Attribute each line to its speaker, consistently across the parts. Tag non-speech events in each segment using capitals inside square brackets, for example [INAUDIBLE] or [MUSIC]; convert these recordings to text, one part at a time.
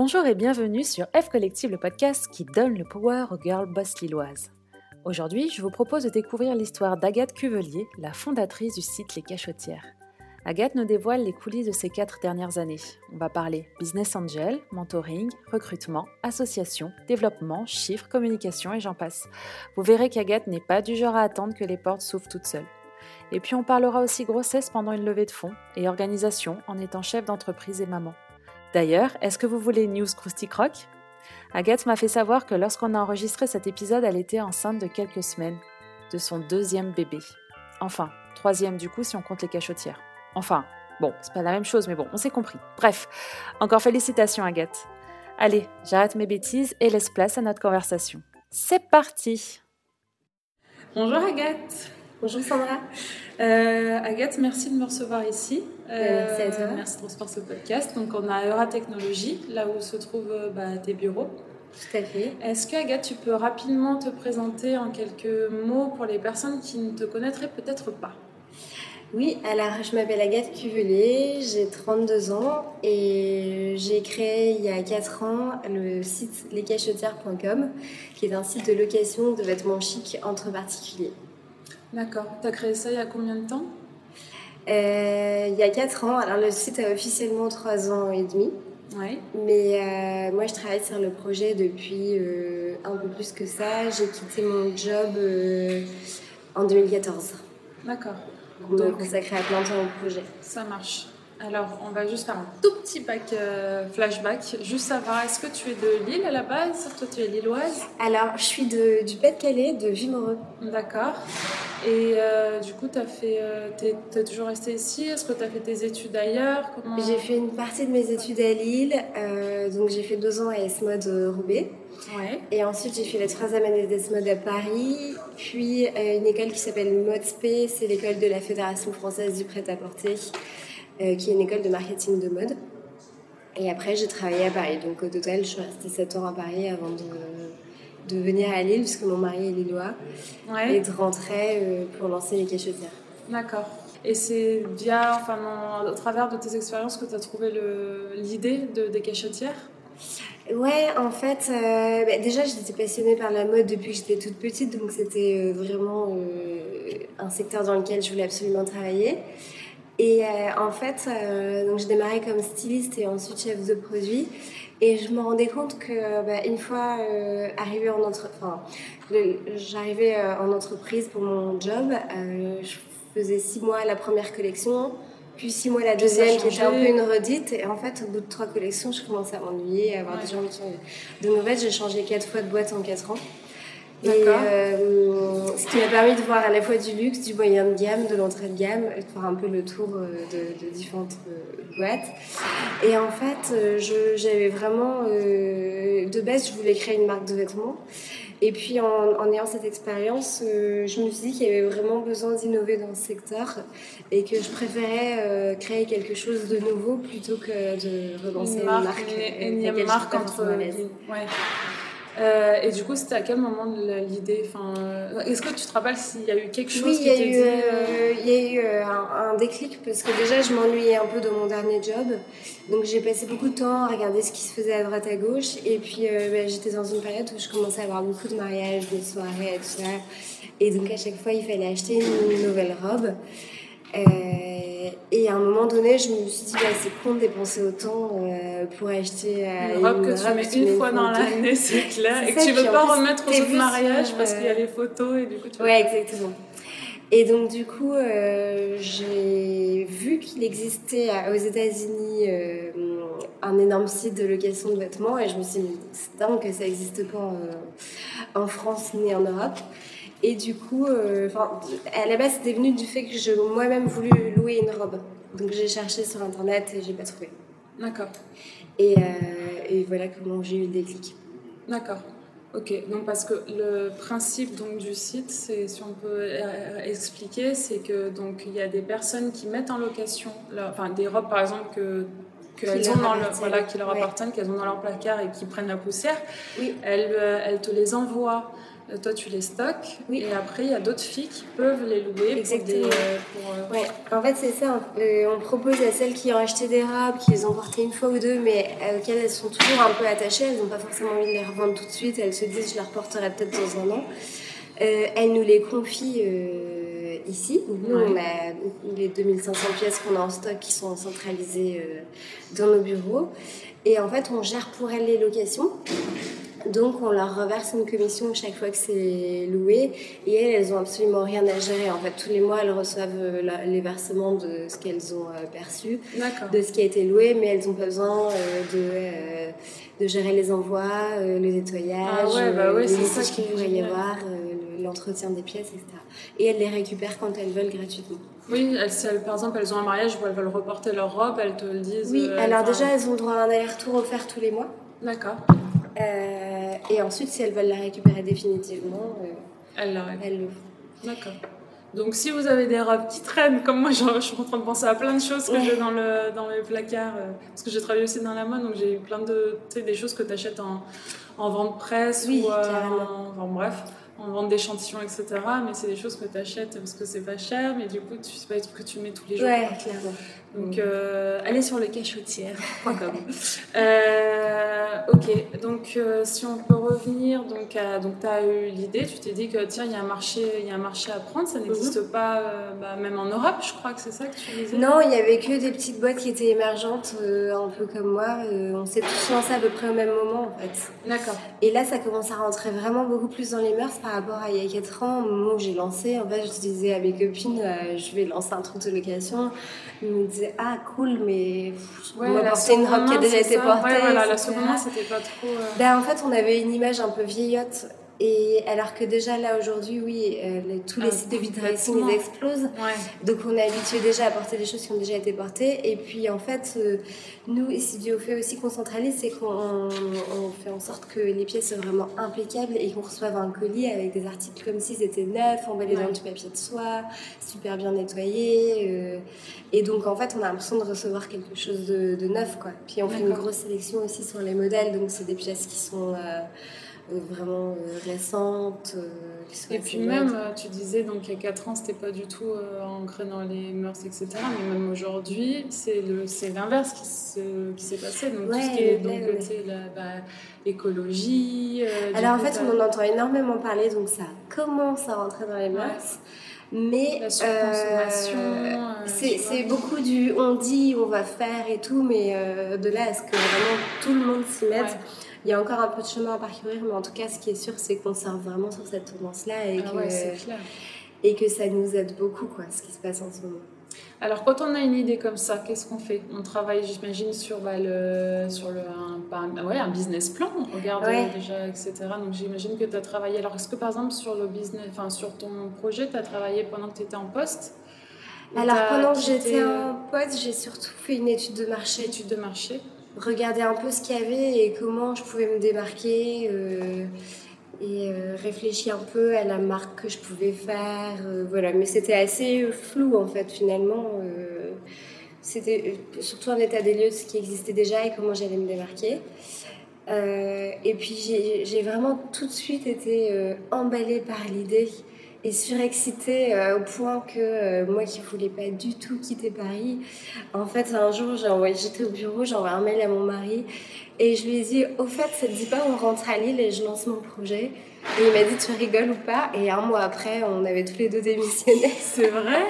Speaker 1: Bonjour et bienvenue sur F Collective, le podcast qui donne le power aux girl boss lilloises. Aujourd'hui, je vous propose de découvrir l'histoire d'Agathe Cuvelier, la fondatrice du site Les Cachotières. Agathe nous dévoile les coulisses de ces quatre dernières années. On va parler business angel, mentoring, recrutement, association, développement, chiffres, communication et j'en passe. Vous verrez qu'Agathe n'est pas du genre à attendre que les portes s'ouvrent toutes seules. Et puis on parlera aussi grossesse pendant une levée de fonds et organisation en étant chef d'entreprise et maman. D'ailleurs, est-ce que vous voulez news Krusty Croc Agathe m'a fait savoir que lorsqu'on a enregistré cet épisode, elle était enceinte de quelques semaines de son deuxième bébé. Enfin, troisième du coup si on compte les cachotières. Enfin, bon, c'est pas la même chose, mais bon, on s'est compris. Bref, encore félicitations Agathe. Allez, j'arrête mes bêtises et laisse place à notre conversation. C'est parti
Speaker 2: Bonjour Agathe
Speaker 3: Bonjour Sandra.
Speaker 2: Euh, Agathe, merci de me recevoir ici.
Speaker 3: Euh, merci à toi.
Speaker 2: Merci ce podcast. Donc, on a Eura Technologies, là où se trouvent euh, bah, tes bureaux.
Speaker 3: Tout à fait.
Speaker 2: Est-ce que, Agathe, tu peux rapidement te présenter en quelques mots pour les personnes qui ne te connaîtraient peut-être pas?
Speaker 3: Oui, alors je m'appelle Agathe Cuvelier, j'ai 32 ans et j'ai créé il y a 4 ans le site lescachotières.com qui est un site de location de vêtements chics entre particuliers.
Speaker 2: D'accord. Tu as créé ça il y a combien de temps?
Speaker 3: Il y a 4 ans, alors le site a officiellement 3 ans et demi,
Speaker 2: Oui.
Speaker 3: mais euh, moi je travaille sur le projet depuis euh, un peu plus que ça. J'ai quitté mon job euh, en 2014
Speaker 2: D'accord.
Speaker 3: pour me
Speaker 2: Donc-
Speaker 3: consacrer à plein temps au projet.
Speaker 2: Ça marche. Alors, on va juste faire un tout petit euh, flashback. Juste savoir, est-ce que tu es de Lille à la base? Toi, tu es lilloise?
Speaker 3: Alors, je suis de, du Pas-de-Calais, de Vimereux.
Speaker 2: D'accord. Et euh, du coup, tu fait. euh, t'es toujours restée ici? Est-ce que tu as fait tes études ailleurs? Comment...
Speaker 3: J'ai fait une partie de mes études à Lille, euh, donc j'ai fait deux ans à ESMOD euh, Roubaix.
Speaker 2: Ouais.
Speaker 3: Et ensuite, j'ai fait la troisième année d'ESMOD à Paris, puis une école qui s'appelle MODSP, c'est l'école de la Fédération française du prêt-à-porter, qui est une école de marketing de mode. Et après, j'ai travaillé à Paris. Donc au total, je suis restée sept ans à Paris avant de, de venir à Lille, puisque mon mari est lillois, et de rentrer euh, pour lancer les cachotières.
Speaker 2: D'accord. Et c'est via, enfin, au travers de tes expériences que tu as trouvé l'idée de, des cachotières
Speaker 3: Ouais, en fait, euh, bah, déjà j'étais passionnée par la mode depuis que j'étais toute petite, donc c'était euh, vraiment un secteur dans lequel je voulais absolument travailler. Et euh, en fait, euh, donc j'ai démarré comme styliste et ensuite chef de produit. Et je me rendais compte que bah, une fois euh, arrivée en entre... enfin, j'arrivais euh, en entreprise pour mon job, euh, je faisais six mois la première collection, puis six mois la deuxième qui était un peu une redite. Et en fait, au bout de trois collections, je commençais à m'ennuyer, à avoir
Speaker 2: Ouais.
Speaker 3: des gens qui de nouvelles. J'ai changé quatre fois de boîte en quatre ans. Et euh, ce qui m'a permis de voir à la fois du luxe, du moyen de gamme, de l'entrée de gamme, et de faire un peu le tour euh, de, de différentes euh, boîtes. Et en fait, j'avais vraiment, euh, de base, je voulais créer une marque de vêtements. Et puis en, en ayant cette expérience, euh, je me suis dit qu'il y avait vraiment besoin d'innover dans ce secteur et que je préférais créer quelque chose de nouveau plutôt que de relancer
Speaker 2: Une
Speaker 3: une
Speaker 2: marque, une
Speaker 3: laquelle je
Speaker 2: marque entre. Ouais. Euh, et du coup, c'était à quel moment de l'idée enfin, euh, Est-ce que tu te rappelles s'il y a eu quelque chose
Speaker 3: Oui,
Speaker 2: qui
Speaker 3: il y a
Speaker 2: t'est
Speaker 3: eu,
Speaker 2: dit euh,
Speaker 3: euh, il y a eu un, un déclic parce que déjà je m'ennuyais un peu dans mon dernier job. Donc j'ai passé beaucoup de temps à regarder ce qui se faisait à droite à gauche. Et puis euh, bah, j'étais dans une période où je commençais à avoir beaucoup de mariages, de soirées et tout ça. Et donc à chaque fois il fallait acheter une nouvelle robe. Euh, et à un moment donné, je me suis dit, bah, c'est con de dépenser autant euh, pour acheter euh,
Speaker 2: Une robe que tu mets une fois dans l'année, c'est clair, et que
Speaker 3: ça,
Speaker 2: tu veux pas
Speaker 3: plus,
Speaker 2: remettre aux autres mariages parce qu'il y a
Speaker 3: euh,
Speaker 2: les photos et du coup tu
Speaker 3: Ouais, exactement. Et donc, du coup, euh, j'ai vu qu'il existait aux États-Unis euh, un énorme site de location de vêtements et je me suis dit, c'est dingue que ça n'existe pas en, en France ni en Europe. Et du coup, euh, à la base, c'était venu du fait que je moi-même voulu louer une robe. Donc, j'ai cherché sur internet et j'ai pas trouvé.
Speaker 2: D'accord,
Speaker 3: Et, euh, et voilà comment j'ai eu le déclic.
Speaker 2: d'accord. Ok, donc parce que le principe donc du site, c'est si on peut euh, expliquer, c'est que donc il y a des personnes qui mettent en location, leur- enfin des robes par exemple que qu'elles ont dans le, voilà, qui leur appartiennent, qu'elles ont dans leur placard et qui prennent la poussière,
Speaker 3: oui.
Speaker 2: elles, elles te les envoient euh, toi, tu les stockes.
Speaker 3: Oui.
Speaker 2: Et après, il y a d'autres filles qui peuvent les louer.
Speaker 3: Exactement.
Speaker 2: Pour des, pour, euh,
Speaker 3: Ouais. En fait, c'est ça. Euh, on propose à celles qui ont acheté des robes, qui les ont portées une fois ou deux, mais auxquelles elles sont toujours un peu attachées. Elles n'ont pas forcément envie de les revendre tout de suite. Elles se disent, je les reporterai peut-être dans un an. Euh, elles nous les confient euh, ici. Nous,
Speaker 2: Ouais.
Speaker 3: on a les 2500 pièces qu'on a en stock qui sont centralisées euh, dans nos bureaux. Et en fait, on gère pour elles les locations. Donc, on leur reverse une commission chaque fois que c'est loué. Et elles, elles ont absolument rien à gérer. En fait, tous les mois, elles reçoivent euh, la- les versements de ce qu'elles ont euh, perçu, de ce qui a été loué, mais elles n'ont pas besoin euh, de, de gérer les envois, le nettoyage,
Speaker 2: Ah ouais, bah ouais,
Speaker 3: les
Speaker 2: qui
Speaker 3: qu'il pourrait y avoir, le- l'entretien des pièces, etc. Et elles les récupèrent quand elles veulent gratuitement.
Speaker 2: Oui, elles, si elles- par exemple, elles ont un mariage où elles veulent reporter leur robe, elles te le disent.
Speaker 3: Oui,
Speaker 2: euh,
Speaker 3: alors
Speaker 2: enfin,
Speaker 3: déjà, elles ont droit à un aller-retour offert tous les mois.
Speaker 2: D'accord.
Speaker 3: Euh, et ensuite, si elles veulent la récupérer définitivement, euh,
Speaker 2: Elles la règlent.
Speaker 3: elles le font.
Speaker 2: D'accord. Donc, si vous avez des robes qui traînent, comme moi, [LAUGHS] je suis en train de penser à plein de choses que
Speaker 3: Ouais.
Speaker 2: j'ai dans, le, dans mes placards, euh, parce que j'ai travaillé aussi dans la mode, donc j'ai eu plein de, sais, des choses que tu achètes en, en vente presse
Speaker 3: Oui,
Speaker 2: ou en, enfin, bref, en vente d'échantillons, etc. Mais c'est des choses que tu achètes parce que c'est pas cher, mais du coup, tu- c'est pas que tu mets tous les jours.
Speaker 3: Ouais, clairement.
Speaker 2: Donc, euh, allez sur le cachotière.com. [LAUGHS] euh, ok, donc euh, si on peut revenir, donc, donc tu as eu l'idée, tu t'es dit que tiens, il y, a un marché- y a un marché à prendre, ça n'existe pas, euh, bah, même en Europe, je crois que c'est ça que tu disais?
Speaker 3: Non, il y avait que des petites boîtes qui étaient émergentes, un peu comme moi. On s'est tous lancés à peu près au même moment, en fait.
Speaker 2: D'accord.
Speaker 3: Et là, ça commence à rentrer vraiment beaucoup plus dans les mœurs par rapport à il y a 4 ans, au moment où j'ai lancé. En fait, je disais à mes copines, je vais lancer un truc de location. Ils me disaient, ah cool, mais pff, on va
Speaker 2: la
Speaker 3: porter une robe qui a déjà été portée.
Speaker 2: Ouais, voilà, la seconde main, c'était pas trop. euh,
Speaker 3: Ben, en fait, on avait une image un peu vieillotte. Et alors que déjà là aujourd'hui, oui, euh, les- tous les
Speaker 2: Ah,
Speaker 3: sites de vitrine ils explosent.
Speaker 2: Ouais.
Speaker 3: Donc on est habitué déjà à porter des choses qui ont déjà été portées. Et puis en fait, euh, nous, ici du fait aussi qu'on centralise, c'est qu'on on fait en sorte que les pièces soient vraiment impeccables et qu'on reçoive un colis avec des articles comme si c'était neuf, emballés
Speaker 2: Ouais.
Speaker 3: dans du papier de soie, super bien nettoyé. euh, et donc en fait, on a l'impression de recevoir quelque chose de, de neuf. Quoi. Puis on fait une grosse sélection aussi sur les modèles, donc c'est des pièces qui sont... euh, vraiment euh, récentes. euh, qui
Speaker 2: Et puis même, tu disais, donc il y a 4 ans, c'était pas du tout ancré dans les mœurs, etc. Mais même aujourd'hui, c'est l'inverse qui se- qui s'est passé. Donc tout ce
Speaker 3: Ouais,
Speaker 2: qui est
Speaker 3: ouais,
Speaker 2: donc,
Speaker 3: ouais.
Speaker 2: tu sais, la- bah, écologie.
Speaker 3: Alors en fait, on en entend énormément parler, donc ça commence à rentrer dans les mœurs. Mais
Speaker 2: La surconsommation,
Speaker 3: euh, c'est beaucoup du on dit, on va faire et tout, mais euh, de là à ce que vraiment tout le monde s'y mette,
Speaker 2: Ouais.
Speaker 3: Il y a encore un peu de chemin à parcourir, mais en tout cas, ce qui est sûr, c'est qu'on sort vraiment sur cette tendance-là et,
Speaker 2: Ah ouais,
Speaker 3: et que ça nous aide beaucoup, quoi, ce qui se passe en ce moment.
Speaker 2: Alors, quand on a une idée comme ça, qu'est-ce qu'on fait? On travaille, j'imagine, sur, bah, le, sur le, un, bah, un- ouais, un business plan. On regarde
Speaker 3: Ouais.
Speaker 2: euh, déjà, etc. Donc, j'imagine que tu as travaillé. Alors, est-ce que par exemple, sur le business, enfin, sur ton projet, tu as travaillé pendant que tu étais en poste?
Speaker 3: Alors pendant que j'étais
Speaker 2: euh,
Speaker 3: en poste, j'ai surtout fait une étude de marché.
Speaker 2: études de marché
Speaker 3: regarder un peu ce qu'il y avait et comment je pouvais me démarquer euh, et euh, réfléchir un peu à la marque que je pouvais faire. euh, voilà, mais c'était assez flou en fait finalement. c'était surtout un état des lieux de ce qui existait déjà et comment j'allais me démarquer. Et puis j'ai vraiment tout de suite été emballée par l'idée et surexcitée euh, au point que euh, moi qui voulais pas du tout quitter Paris, en fait un jour j'étais au bureau, j'ai envoyé un mail à mon mari et je lui ai dit au fait ça te dit pas on rentre à Lille et je lance mon projet et il m'a dit tu rigoles ou pas? Et un mois après on avait tous les deux démissionné.
Speaker 2: C'est vrai?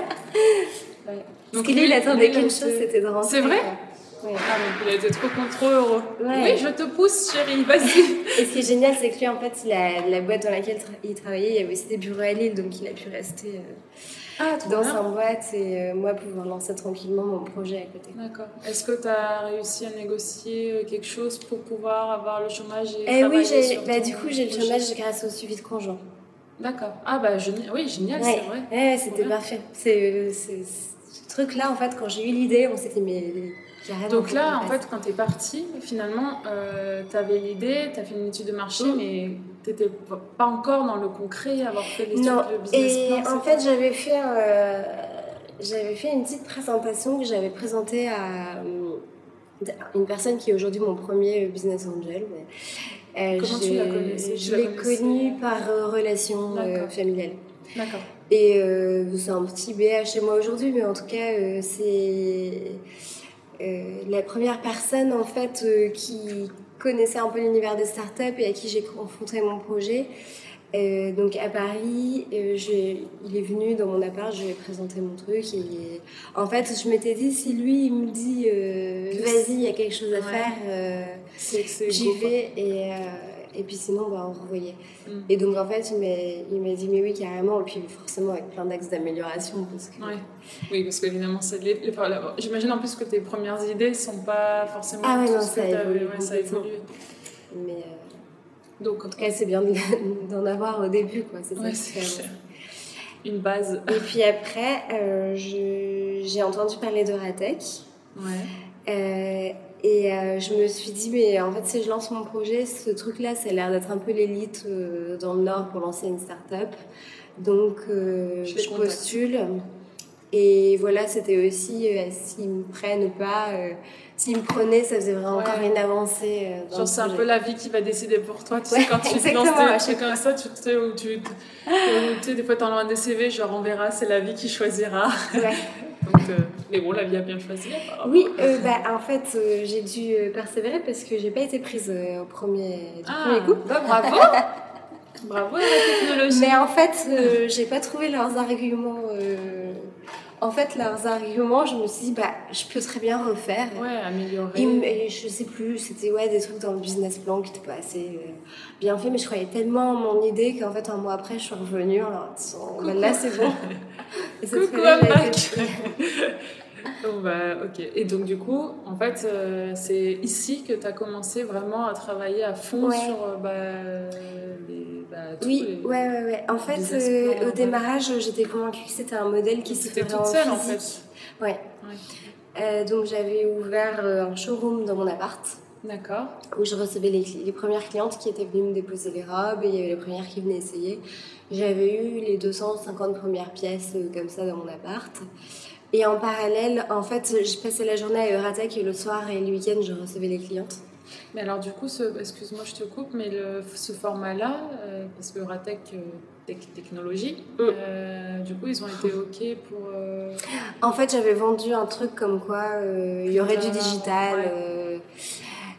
Speaker 2: [LAUGHS]
Speaker 3: Parce que lui il attendait qu'une
Speaker 2: a
Speaker 3: chose c'était de rentrer.
Speaker 2: C'est vrai?
Speaker 3: Ouais.
Speaker 2: Ah, donc il a été trop, trop heureux.
Speaker 3: Ouais.
Speaker 2: Oui, je te pousse, chérie, vas-y.
Speaker 3: Et ce qui est génial, c'est que lui, en fait, la boîte dans laquelle tra- il travaillait, il y avait aussi des bureaux à Lille, donc il a pu rester euh,
Speaker 2: Ah,
Speaker 3: dans
Speaker 2: bien.
Speaker 3: sa boîte et euh, moi pouvoir lancer tranquillement mon projet à côté.
Speaker 2: D'accord. Est-ce que tu as réussi à négocier euh, quelque chose pour pouvoir avoir le chômage et
Speaker 3: Et oui,
Speaker 2: sur
Speaker 3: bah, du coup, j'ai le chômage grâce au suivi de conjoint.
Speaker 2: D'accord. Ah bah génial. Oui, génial,
Speaker 3: Ouais.
Speaker 2: c'est vrai.
Speaker 3: C'était parfait. C'est, ce truc-là, en fait, quand j'ai eu l'idée, on s'est dit, mais carrément.
Speaker 2: Donc là, en fait, quand tu es partie, finalement, tu avais l'idée, tu as fait une étude de marché,
Speaker 3: Mm.
Speaker 2: mais tu n'étais pas encore dans le concret, avoir fait l'étude de business
Speaker 3: et
Speaker 2: plan.
Speaker 3: en
Speaker 2: c'est
Speaker 3: fait, j'avais fait, euh, j'avais fait une petite présentation que j'avais présentée à, euh, une personne qui est aujourd'hui mon premier business angel.
Speaker 2: Comment tu l'as connue
Speaker 3: Je l'ai connue par relation familiale.
Speaker 2: D'accord.
Speaker 3: Et c'est un petit BA chez moi aujourd'hui, mais en tout cas, c'est la première personne en fait qui connaissait un peu l'univers des startups et à qui j'ai confronté mon projet. Euh, donc à Paris, euh, il est venu dans mon appart, je lui ai présenté mon truc. Et en fait, je m'étais dit, si lui il me dit, euh, vas-y, il y a quelque chose à faire, j'y vais. Et, et puis sinon, on revoyait. Mm. Et donc en fait, il m'a dit, mais oui, carrément. Et puis forcément, avec plein d'axes d'amélioration. Parce que...
Speaker 2: Oui, parce qu'évidemment, j'imagine en plus que tes premières idées ne sont pas forcément.
Speaker 3: Ah non, ça, évolue,
Speaker 2: ça évolue.
Speaker 3: Mais. Donc, en tout cas, c'est bien [LAUGHS] d'en avoir au début, quoi. C'est
Speaker 2: ça Une base.
Speaker 3: Et puis après, euh, j'ai entendu parler de Ratec.
Speaker 2: Ouais.
Speaker 3: Euh, et euh, je me suis dit, mais en fait, si je lance mon projet, ce truc-là, ça a l'air d'être un peu l'élite dans le Nord pour lancer une start-up. Donc, je, je postule. Et voilà, c'était aussi, s'ils me prennent ou pas s'il me prenait, ça faisait vraiment encore une avancée.
Speaker 2: Euh, Genre, c'est un peu la vie qui va décider pour toi. Tu sais, quand tu [LAUGHS] te lances des trucs comme ça, tu sais, où tu, sais, des fois, t'envoies des CV, genre, on verra, c'est la vie qui choisira. [LAUGHS] Donc, euh, mais bon, la vie a bien choisi.
Speaker 3: Oui, euh, bah, en fait, j'ai dû persévérer parce que j'ai pas été prise au premier,
Speaker 2: ah,
Speaker 3: premier coup.
Speaker 2: Bah, bravo! [LAUGHS] bravo à la technologie!
Speaker 3: Mais en fait, j'ai pas trouvé leurs arguments en fait, leurs arguments, je me suis dit, bah, je peux très bien refaire.
Speaker 2: Ouais, améliorer.
Speaker 3: Et, je sais plus, c'était ouais, des trucs dans le business plan qui n'étaient pas assez euh, bien fait, mais je croyais tellement en mon idée qu'en fait, un mois après, je suis revenue en leur disant, bah, là, c'est bon. [LAUGHS]
Speaker 2: Et Coucou, I'm [LAUGHS] Oh, bah, ok. Et donc, du coup, en fait, euh, c'est ici que tu as commencé vraiment à travailler à fond sur euh, bah, les, bah,
Speaker 3: Oui, ouais, ouais, ouais. En fait, euh, au démarrage, j'étais convaincue que c'était un modèle qui se faisait
Speaker 2: toute seule, en fait.
Speaker 3: Ouais. donc, j'avais ouvert un showroom dans mon appart.
Speaker 2: D'accord.
Speaker 3: Où je recevais les, les, premières clientes qui étaient venues me déposer les robes et il y avait les premières qui venaient essayer. J'avais eu les 250 premières pièces comme ça dans mon appart. Et en parallèle, en fait, je passais la journée à Euratech et le soir et le week-end, je recevais les clientes.
Speaker 2: Mais alors, du coup, excuse-moi, je te coupe, mais le, ce format-là, euh, parce que Euratech, euh, technologie, mm. euh, du coup, ils ont été OK pour.
Speaker 3: En fait, j'avais vendu un truc comme quoi il y aurait du digital.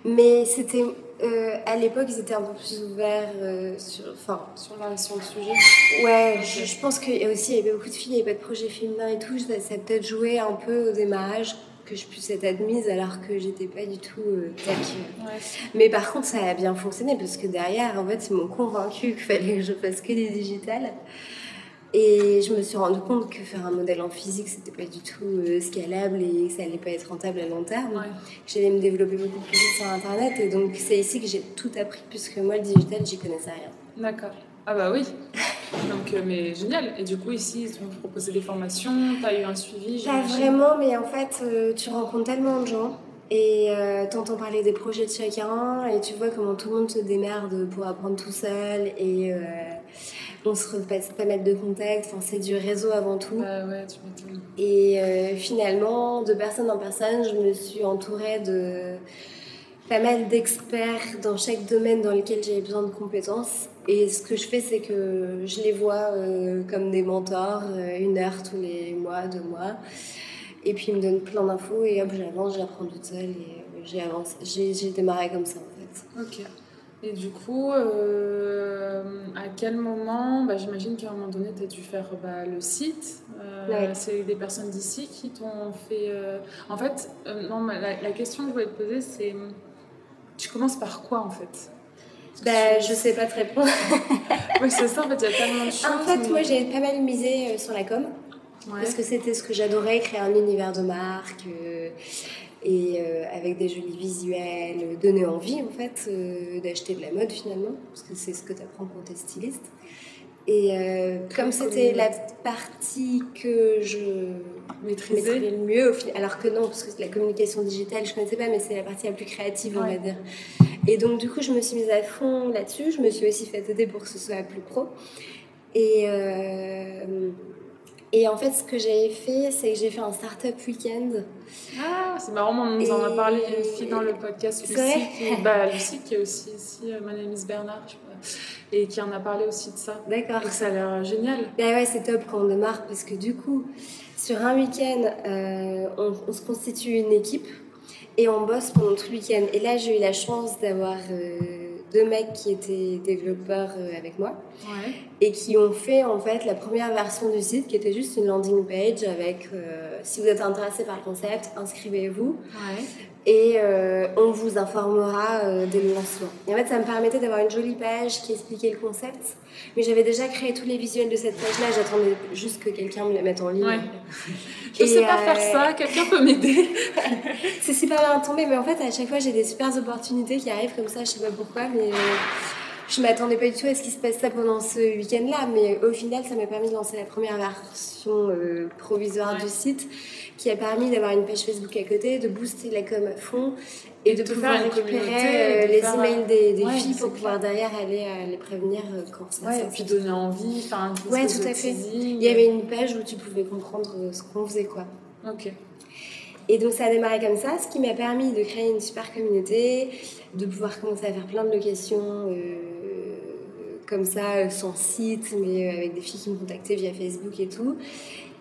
Speaker 3: mais c'était euh, à l'époque, ils étaient un peu plus ouverts euh, sur, enfin,
Speaker 2: sur, la, sur le sujet.
Speaker 3: Ouais, je, pense qu'il y a aussi il y avait beaucoup de filles, il n'y avait pas de projet féminin et tout. Ça, ça a peut-être joué un peu au démarrage que je puisse être admise alors que j'étais pas du tout euh, tac. Mais par contre, ça a bien fonctionné parce que derrière, en fait, ils m'ont convaincu qu'il fallait que je fasse que des digitales. Et je me suis rendu compte que faire un modèle en physique, c'était pas du tout euh, scalable et que ça allait pas être rentable à long terme. J'allais me développer beaucoup plus vite sur Internet et donc c'est ici que j'ai tout appris puisque moi, le digital, j'y connaissais rien.
Speaker 2: D'accord. Ah bah oui. [LAUGHS] Donc, euh, mais génial. Et du coup, ici, ils t'ont proposé des formations, tu as eu un suivi
Speaker 3: Pas vraiment, mais en fait, euh, tu rencontres tellement de gens et tu entends parler des projets de chacun et tu vois comment tout le monde se démerde pour apprendre tout seul et on se repasse pas mal de contacts, enfin, c'est du réseau avant tout.
Speaker 2: Ouais, tu
Speaker 3: Et euh, finalement, de personne en personne, je me suis entourée de pas mal d'experts dans chaque domaine dans lequel j'avais besoin de compétences. Et ce que je fais, c'est que je les vois euh, comme des mentors, euh, une heure tous les mois, deux mois. Et puis ils me donnent plein d'infos et hop, j'avance, j'apprends toute seule et j'ai avancé. J'ai démarré comme ça en
Speaker 2: fait. Ok. Et du coup, euh, à quel moment, bah, j'imagine qu'à un moment donné, tu as dû faire bah, le site. Euh, c'est des personnes d'ici qui t'ont fait... Euh, en fait, non, la, question que je voulais te poser, c'est... Tu commences par quoi, en fait?
Speaker 3: Bah, je sais pas te répondre.
Speaker 2: oui, c'est ça, en fait, il y a tellement de choses.
Speaker 3: En fait, moi, j'ai pas mal misé sur la com. Parce que c'était ce que j'adorais, créer un univers de marque et euh, avec des jolis visuels, donner envie en fait euh, d'acheter de la mode finalement, parce que c'est ce que tu apprends quand tu es styliste. Et euh, comme c'était la partie que je maîtrisais le mieux, alors que non, parce que la communication digitale, je connaissais pas, mais c'est la partie la plus créative, on va dire. Et donc, du coup, je me suis mise à fond là-dessus. Je me suis aussi fait aider pour que ce soit plus pro. Et Et en fait, ce que j'avais fait, c'est que j'ai fait un startup week-end.
Speaker 2: Ah, c'est marrant, on nous en a parlé, une fille dans le podcast, Lucie, qui, bah, Lucie, qui est aussi ici, euh, Madame Miss Bernard, je sais et qui en a parlé aussi de ça.
Speaker 3: D'accord.
Speaker 2: Donc ça a l'air génial.
Speaker 3: Bah ouais, c'est top quand on démarre, parce que du coup, sur un week-end, euh, on, se constitue une équipe et on bosse pendant tout le week-end. Et là, j'ai eu la chance d'avoir... Euh, deux mecs qui étaient développeurs euh, avec moi et qui ont fait en fait la première version du site qui était juste une landing page avec si vous êtes intéressé par le concept, inscrivez-vous et euh, on vous informera dès le lancement. Et en fait, ça me permettait d'avoir une jolie page qui expliquait le concept, mais j'avais déjà créé tous les visuels de cette page-là, j'attendais juste que quelqu'un me la mette en ligne. [LAUGHS]
Speaker 2: Je sais pas faire ça, quelqu'un peut m'aider. [LAUGHS]
Speaker 3: c'est super bien tombé, mais en fait, à chaque fois, j'ai des super opportunités qui arrivent comme ça, je sais pas pourquoi, mais euh, je m'attendais pas du tout à ce qui se passe ça pendant ce week-end-là, mais au final, ça m'a permis de lancer la première version euh, provisoire du site, qui a permis d'avoir une page Facebook à côté, de booster la com à fond et, de, pouvoir récupérer euh, les emails des, des filles pour pouvoir derrière aller les prévenir quand ça
Speaker 2: ouais, et puis donner envie enfin
Speaker 3: ouais tout à fait. il y avait une page où tu pouvais comprendre ce qu'on faisait quoi.
Speaker 2: Ok.
Speaker 3: Et donc ça a démarré comme ça, ce qui m'a permis de créer une super communauté, de pouvoir commencer à faire plein de locations euh, comme ça, euh, sans site, mais euh, avec des filles qui me contactaient via Facebook et tout.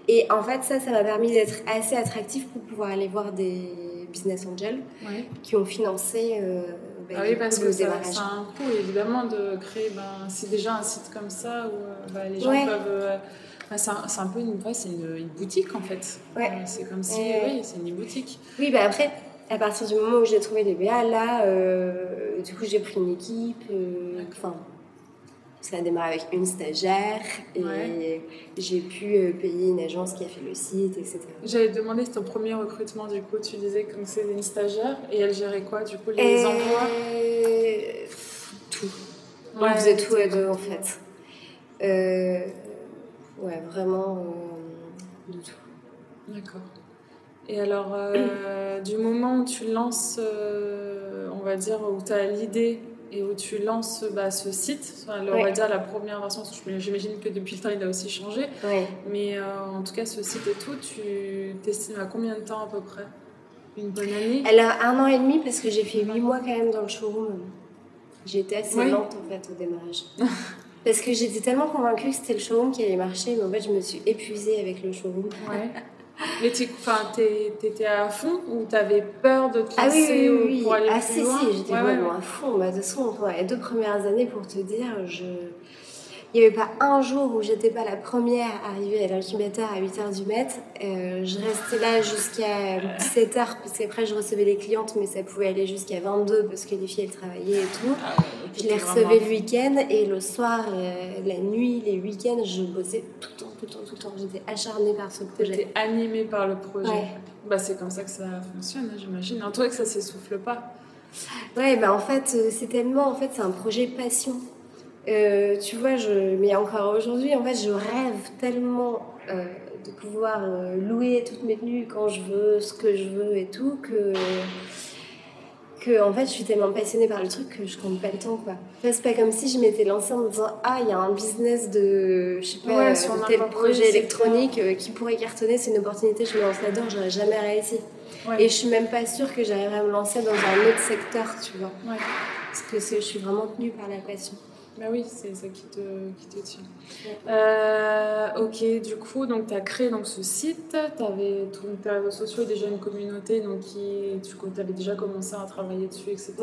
Speaker 3: Et en fait, ça, ça m'a permis d'être assez attractif pour pouvoir aller voir des business angels qui ont financé
Speaker 2: ben, ah oui, parce que ça, ça, a un coût, évidemment, de créer ben, c'est déjà un site comme ça où ben, les gens peuvent c'est un, peu une, c'est une, boutique en fait.
Speaker 3: Ouais.
Speaker 2: c'est comme si, oui, c'est une boutique.
Speaker 3: Oui, bah après, à partir du moment où j'ai trouvé les BA, là, euh, du coup, j'ai pris une équipe. Euh, enfin, ça a démarré avec une stagiaire et j'ai pu euh, payer une agence qui a fait le site, etc.
Speaker 2: J'avais demandé ton premier recrutement, du coup, tu disais que c'était une stagiaire et elle gérait quoi, du coup, les emplois?
Speaker 3: Tout. On faisait tout à deux en fait. Euh, Ouais, vraiment euh, du tout.
Speaker 2: D'accord. Et alors, euh, [CLEARS THROAT] du moment où tu lances, on va dire, où tu as l'idée et où tu lances bah, ce site, on va dire la première version, j'imagine que depuis le temps il a aussi changé, mais en tout cas ce site et tout, tu t'estimes à combien de temps à peu près? Une bonne année?
Speaker 3: Alors un an et demi parce que j'ai fait huit mois quand même dans le showroom. J'étais assez lente en fait au démarrage. [LAUGHS] Parce que j'étais tellement convaincue que c'était le showroom qui allait marcher, mais en fait, je me suis épuisée avec le showroom.
Speaker 2: Ouais. [LAUGHS] Mais tu étais à fond ou tu avais peur de te
Speaker 3: ah lancer oui, oui, oui, pour aller ah, si, si, j'étais vraiment à fond. Bah, de toute façon, les deux premières années, pour te dire, je il n'y avait pas un jour où j'étais pas la première arrivée à l'incubateur à 8h du mat. Euh, je restais là jusqu'à 17h parce qu'après je recevais les clientes mais ça pouvait aller jusqu'à 22 parce que les filles elles travaillaient et tout. Ah je les recevais le week-end et le soir, euh, la nuit, les week-ends, je bossais tout le temps, tout le temps, tout le temps. J'étais acharnée par ce projet.
Speaker 2: J'étais animée par le projet. Bah, c'est comme ça que ça fonctionne, hein, j'imagine. En tout cas que ça s'essouffle pas.
Speaker 3: Ouais, bah en fait, euh, c'est tellement, en fait, c'est un projet passion. Euh, tu vois, je, mais encore aujourd'hui, en fait, je rêve tellement euh, de pouvoir euh, louer toutes mes tenues quand je veux, ce que je veux et tout, que, que en fait, je suis tellement passionnée par le truc que je compte pas le temps, quoi. C'est pas comme si je m'étais lancée en me disant, ah, il y a un business de, je sais pas, tel projet électronique qui pourrait cartonner, c'est une opportunité, je me lance là-dedans, j'aurais jamais réussi. Et je suis même pas sûre que j'arriverai à me lancer dans un autre secteur, tu vois. Parce que je suis vraiment tenue par la passion.
Speaker 2: Bah oui, c'est ça qui te, qui te tient. Euh, ok, du coup, tu as créé donc, ce site, tu avais tes réseaux sociaux déjà une communauté, donc qui, tu avais déjà commencé à travailler dessus, etc.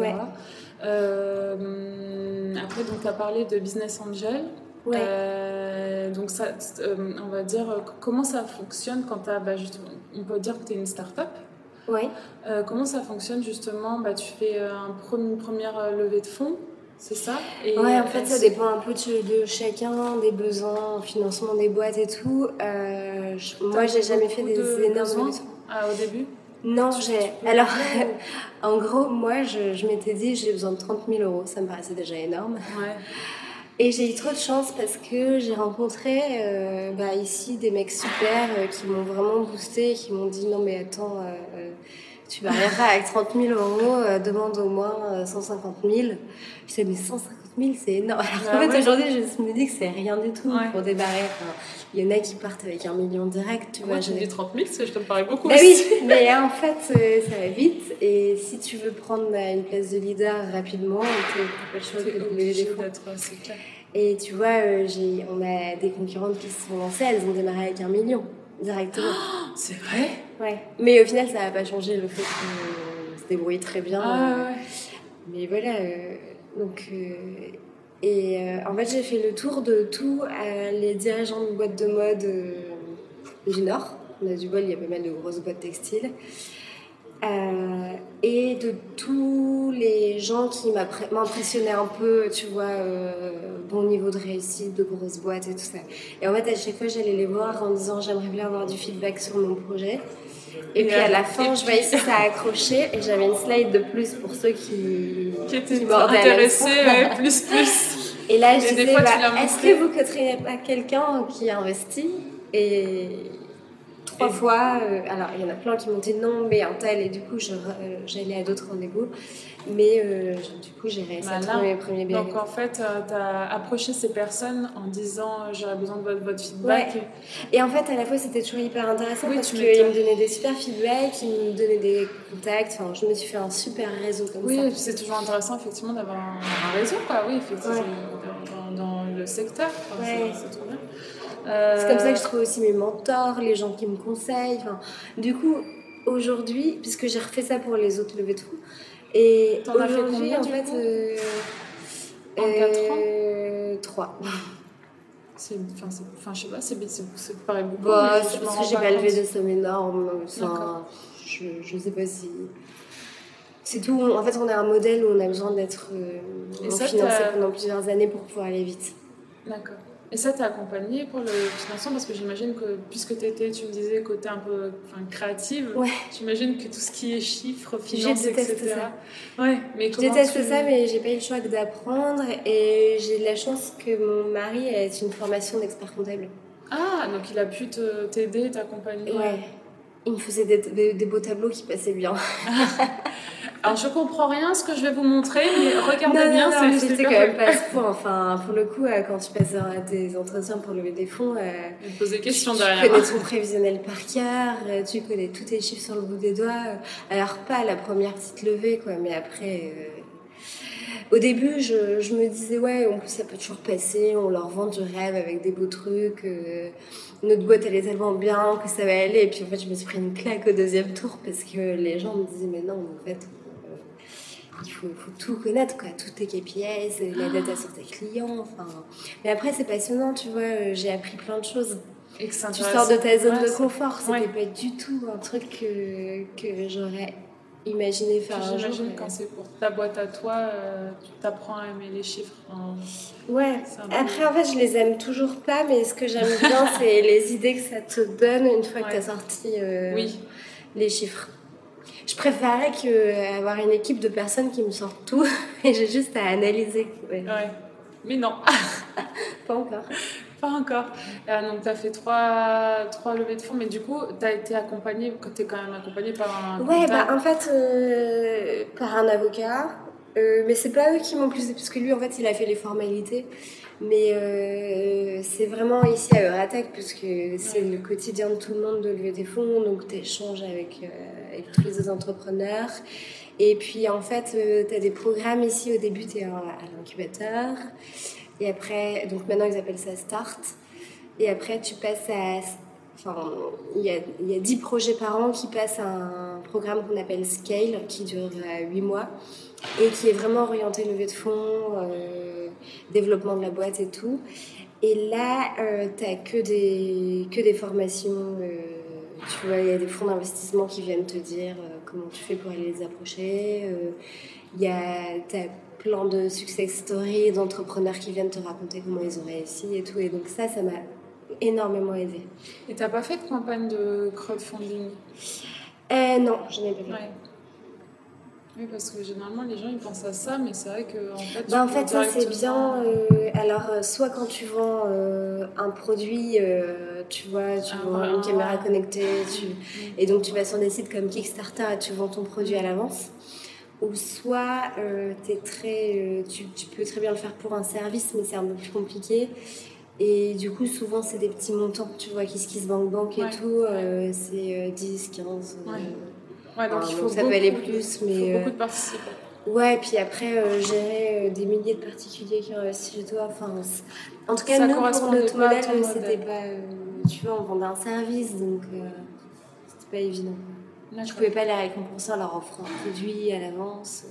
Speaker 2: Euh, après, tu as parlé de Business Angel. Euh, donc, ça, on va dire, comment ça fonctionne quand tu as, bah, justement, on peut dire que tu es une start-up
Speaker 3: Oui.
Speaker 2: comment ça fonctionne justement bah, Tu fais un une première levée de fonds c'est ça?
Speaker 3: Et Ouais, en fait, ça dépend un peu de, chacun, des besoins, financement des boîtes et tout. Euh, moi, j'ai jamais fait des énormes
Speaker 2: ah, au début?
Speaker 3: Non, j'ai. Alors, [LAUGHS] en gros, moi, je, je m'étais dit, j'ai besoin de 30 000 euros. Ça me paraissait déjà énorme.
Speaker 2: Ouais. [LAUGHS]
Speaker 3: Et j'ai eu trop de chance parce que j'ai rencontré euh, bah, ici des mecs super euh, qui m'ont vraiment boosté, qui m'ont dit non mais attends, tu faire avec 30 000 euros, demande au moins 150 000. Je disais, mais 150 000, c'est énorme. Alors qu'en
Speaker 2: Bah
Speaker 3: fait,
Speaker 2: ouais.
Speaker 3: aujourd'hui, je me dis que c'est rien du tout
Speaker 2: Ouais.
Speaker 3: pour démarrer. Enfin, il y en a qui partent avec un million direct, tu vois.
Speaker 2: Moi, me
Speaker 3: je-
Speaker 2: dis 30 000, parce que je te parais beaucoup
Speaker 3: Bah oui, [LAUGHS] mais en fait, euh, ça va vite. Et si tu veux prendre euh, une place de leader rapidement, t'as pas le choix de lever
Speaker 2: obligé
Speaker 3: des fonds. Et tu vois, euh, j'ai, on a des concurrentes qui se sont lancées, elles ont démarré avec un million directement. [GASPS]
Speaker 2: C'est vrai?
Speaker 3: Ouais. Mais au final, ça n'a pas changé le fait qu'on se débrouille très bien.
Speaker 2: Ah
Speaker 3: Euh,
Speaker 2: ouais.
Speaker 3: Mais voilà, euh, donc. euh, et en fait, j'ai fait le tour de tous les dirigeants de boîtes de mode du Nord. On a du bol, il y a pas mal de grosses boîtes textiles. Euh, et de tous les gens qui m'impressionnaient un peu, tu vois, euh, bon niveau de réussite, de grosses boîtes et tout ça. Et en fait, à chaque fois, j'allais les voir en disant j'aimerais bien avoir du feedback sur mon projet. Et,
Speaker 2: Et
Speaker 3: puis à la fin, je voyais si ça accrochait et j'avais une slide de plus pour ceux qui,
Speaker 2: Qui était
Speaker 3: qui mordaient à la
Speaker 2: intéressé,
Speaker 3: leçon.
Speaker 2: ouais, [LAUGHS] plus, plus.
Speaker 3: Et là, je disais, bah, est-ce que vous coteriez pas quelqu'un qui investit Et trois fois, euh, alors il y en a plein qui m'ont dit non, mais un tel, et du coup, euh, j'allais à d'autres rendez-vous. Mais euh, du coup, j'ai réussi à trouver mes premiers billets.
Speaker 2: Donc en fait, tu as approché ces personnes en disant j'aurais besoin de votre, votre feedback.
Speaker 3: Et en fait, à la fois, c'était toujours hyper intéressant
Speaker 2: Oui,
Speaker 3: parce qu'ils me donnaient des super feedbacks, ils me donnaient des contacts. Enfin, je me suis fait un super réseau comme
Speaker 2: Oui,
Speaker 3: ça.
Speaker 2: c'est toujours intéressant effectivement d'avoir un, un réseau, quoi. Oui, effectivement,
Speaker 3: Ouais.
Speaker 2: dans, dans le secteur. Enfin,
Speaker 3: Ouais.
Speaker 2: c'est- C'est trop bien.
Speaker 3: C'est comme ça
Speaker 2: Euh,
Speaker 3: que je trouve aussi mes mentors, les gens qui me conseillent. Enfin, du coup, aujourd'hui, puisque j'ai refait ça pour les autres levées de fonds, et aujourd'hui, en fait, euh,
Speaker 2: En quatre ans
Speaker 3: euh, Trois.
Speaker 2: C'est, enfin, je sais pas, c'est, c'est, c'est pareil beaucoup.
Speaker 3: Bah, c'est parce que j'ai
Speaker 2: pas
Speaker 3: levé de somme énorme. Enfin, je, je sais pas si. C'est tout. En fait, on a un modèle où on a besoin d'être euh, financé pendant plusieurs années pour pouvoir aller vite.
Speaker 2: D'accord. Et ça, t'es accompagné pour le financement parce que j'imagine que puisque t'étais, tu me disais côté un peu enfin, créative,
Speaker 3: Ouais.
Speaker 2: j'imagine que tout ce qui est chiffres, finances, etc.
Speaker 3: ça.
Speaker 2: Ouais, mais
Speaker 3: Je déteste
Speaker 2: tu-
Speaker 3: ça, mais j'ai pas eu le choix que d'apprendre. Et j'ai de la chance que mon mari ait une formation d'expert comptable.
Speaker 2: Ah, donc il a pu t'aider, t'accompagner.
Speaker 3: Ouais. Il me faisait des, des- des beaux tableaux qui passaient bien. [LAUGHS]
Speaker 2: Alors je comprends rien ce que je vais vous montrer, mais regardez
Speaker 3: non,
Speaker 2: bien, c'est super
Speaker 3: quand même pas ce point. Enfin, pour le coup, euh, quand tu passes à des entretiens pour lever des fonds, euh,
Speaker 2: Je me pose des questions
Speaker 3: tu
Speaker 2: derrière.
Speaker 3: connais ton prévisionnel par cœur, euh, tu connais tous tes chiffres sur le bout des doigts. Alors, pas la première petite levée, quoi, mais après. euh, Au début, je, je me disais, ouais, en plus, ça peut toujours passer, on leur vend du rêve avec des beaux trucs. euh, notre boîte, elle est tellement bien que ça va aller. Et puis, en fait, je me suis pris une claque au deuxième tour parce que les gens me disaient, mais non, en fait. Il faut, faut tout connaître, quoi, toutes tes KPIs, la data sur tes clients, enfin... Mais après, c'est passionnant, tu vois, euh, j'ai appris plein de choses.
Speaker 2: Et que c'est
Speaker 3: Tu sors de ta zone
Speaker 2: Ouais,
Speaker 3: de confort, c'était
Speaker 2: ouais.
Speaker 3: pas du tout un truc que, que j'aurais imaginé faire un jour.
Speaker 2: J'imagine quand c'est pour ta boîte à toi, euh, tu t'apprends à aimer les chiffres.
Speaker 3: Ouais,
Speaker 2: peu-
Speaker 3: après en fait je les aime toujours pas, mais ce que j'aime bien [LAUGHS] c'est les idées que ça te donne une fois que tu as sorti euh,
Speaker 2: Oui.
Speaker 3: les chiffres. Je préférerais que euh, avoir une équipe de personnes qui me sortent tout [LAUGHS] et j'ai juste à analyser. Ouais.
Speaker 2: Ouais. Mais non, [LAUGHS]
Speaker 3: Pas encore.
Speaker 2: pas encore. Euh, donc, tu as fait trois, trois levées de fonds, mais du coup, tu as été accompagné, tu es quand même accompagné par un.
Speaker 3: Ouais, bah en fait, euh, par un avocat. Euh, mais c'est pas eux qui m'ont plus. Parce que lui, en fait, il a fait les formalités. Mais euh, c'est vraiment ici à Euratech, puisque c'est le quotidien de tout le monde de lever des fonds. Donc, tu échanges avec, euh, avec tous les entrepreneurs. Et puis, en fait, tu as des programmes ici. Au début, tu es à l'incubateur. Et après, donc maintenant, ils appellent ça Start. Et après, tu passes à Enfin, il y a, y a 10 projets par an qui passent à un programme qu'on appelle Scale, qui dure 8 mois, et qui est vraiment orienté levée de fonds, euh, développement de la boîte et tout. Et là, euh, tu n'as que des, que des formations. euh, tu vois, il y a des fonds d'investissement qui viennent te dire euh, comment tu fais pour aller les approcher. euh, Il y a t'as plein de success stories d'entrepreneurs qui viennent te raconter comment ils ont réussi et tout. Et donc ça, ça m'a énormément aidé.
Speaker 2: Et t'as pas fait de campagne de crowdfunding?
Speaker 3: Euh, non, je n'ai pas fait.
Speaker 2: Ouais. Oui, parce que généralement, les gens, ils pensent à ça, mais c'est vrai que en fait...
Speaker 3: Bah, en fait, ça c'est bien. euh, alors, euh, soit quand tu vends euh, un produit, euh, tu vois, tu
Speaker 2: Ah,
Speaker 3: vends une caméra connectée, tu... et donc tu vas sur des sites comme Kickstarter et tu vends ton produit à l'avance. ou soit euh, t'es très, euh, tu, tu peux très bien le faire pour un service, mais c'est un peu plus compliqué. Et du coup, souvent, c'est des petits montants, tu vois, qui se bank bank et
Speaker 2: Ouais,
Speaker 3: tout. euh, c'est euh, 10, 15. euh,
Speaker 2: Ouais. Ouais, donc
Speaker 3: enfin,
Speaker 2: il
Speaker 3: donc
Speaker 2: faut
Speaker 3: ça peut aller
Speaker 2: beaucoup de-
Speaker 3: plus,
Speaker 2: il
Speaker 3: mais,
Speaker 2: faut
Speaker 3: euh,
Speaker 2: beaucoup de participants.
Speaker 3: Ouais, puis après, euh, gérer euh, des milliers de particuliers qui investissent chez toi. Enfin, en tout cas,
Speaker 2: Ça
Speaker 3: nous, pour notre modèle, c'était pas. euh, tu vois, on vendait un service, donc c'était pas évident. Je pouvais pas les récompenser en leur offrant un produit à l'avance.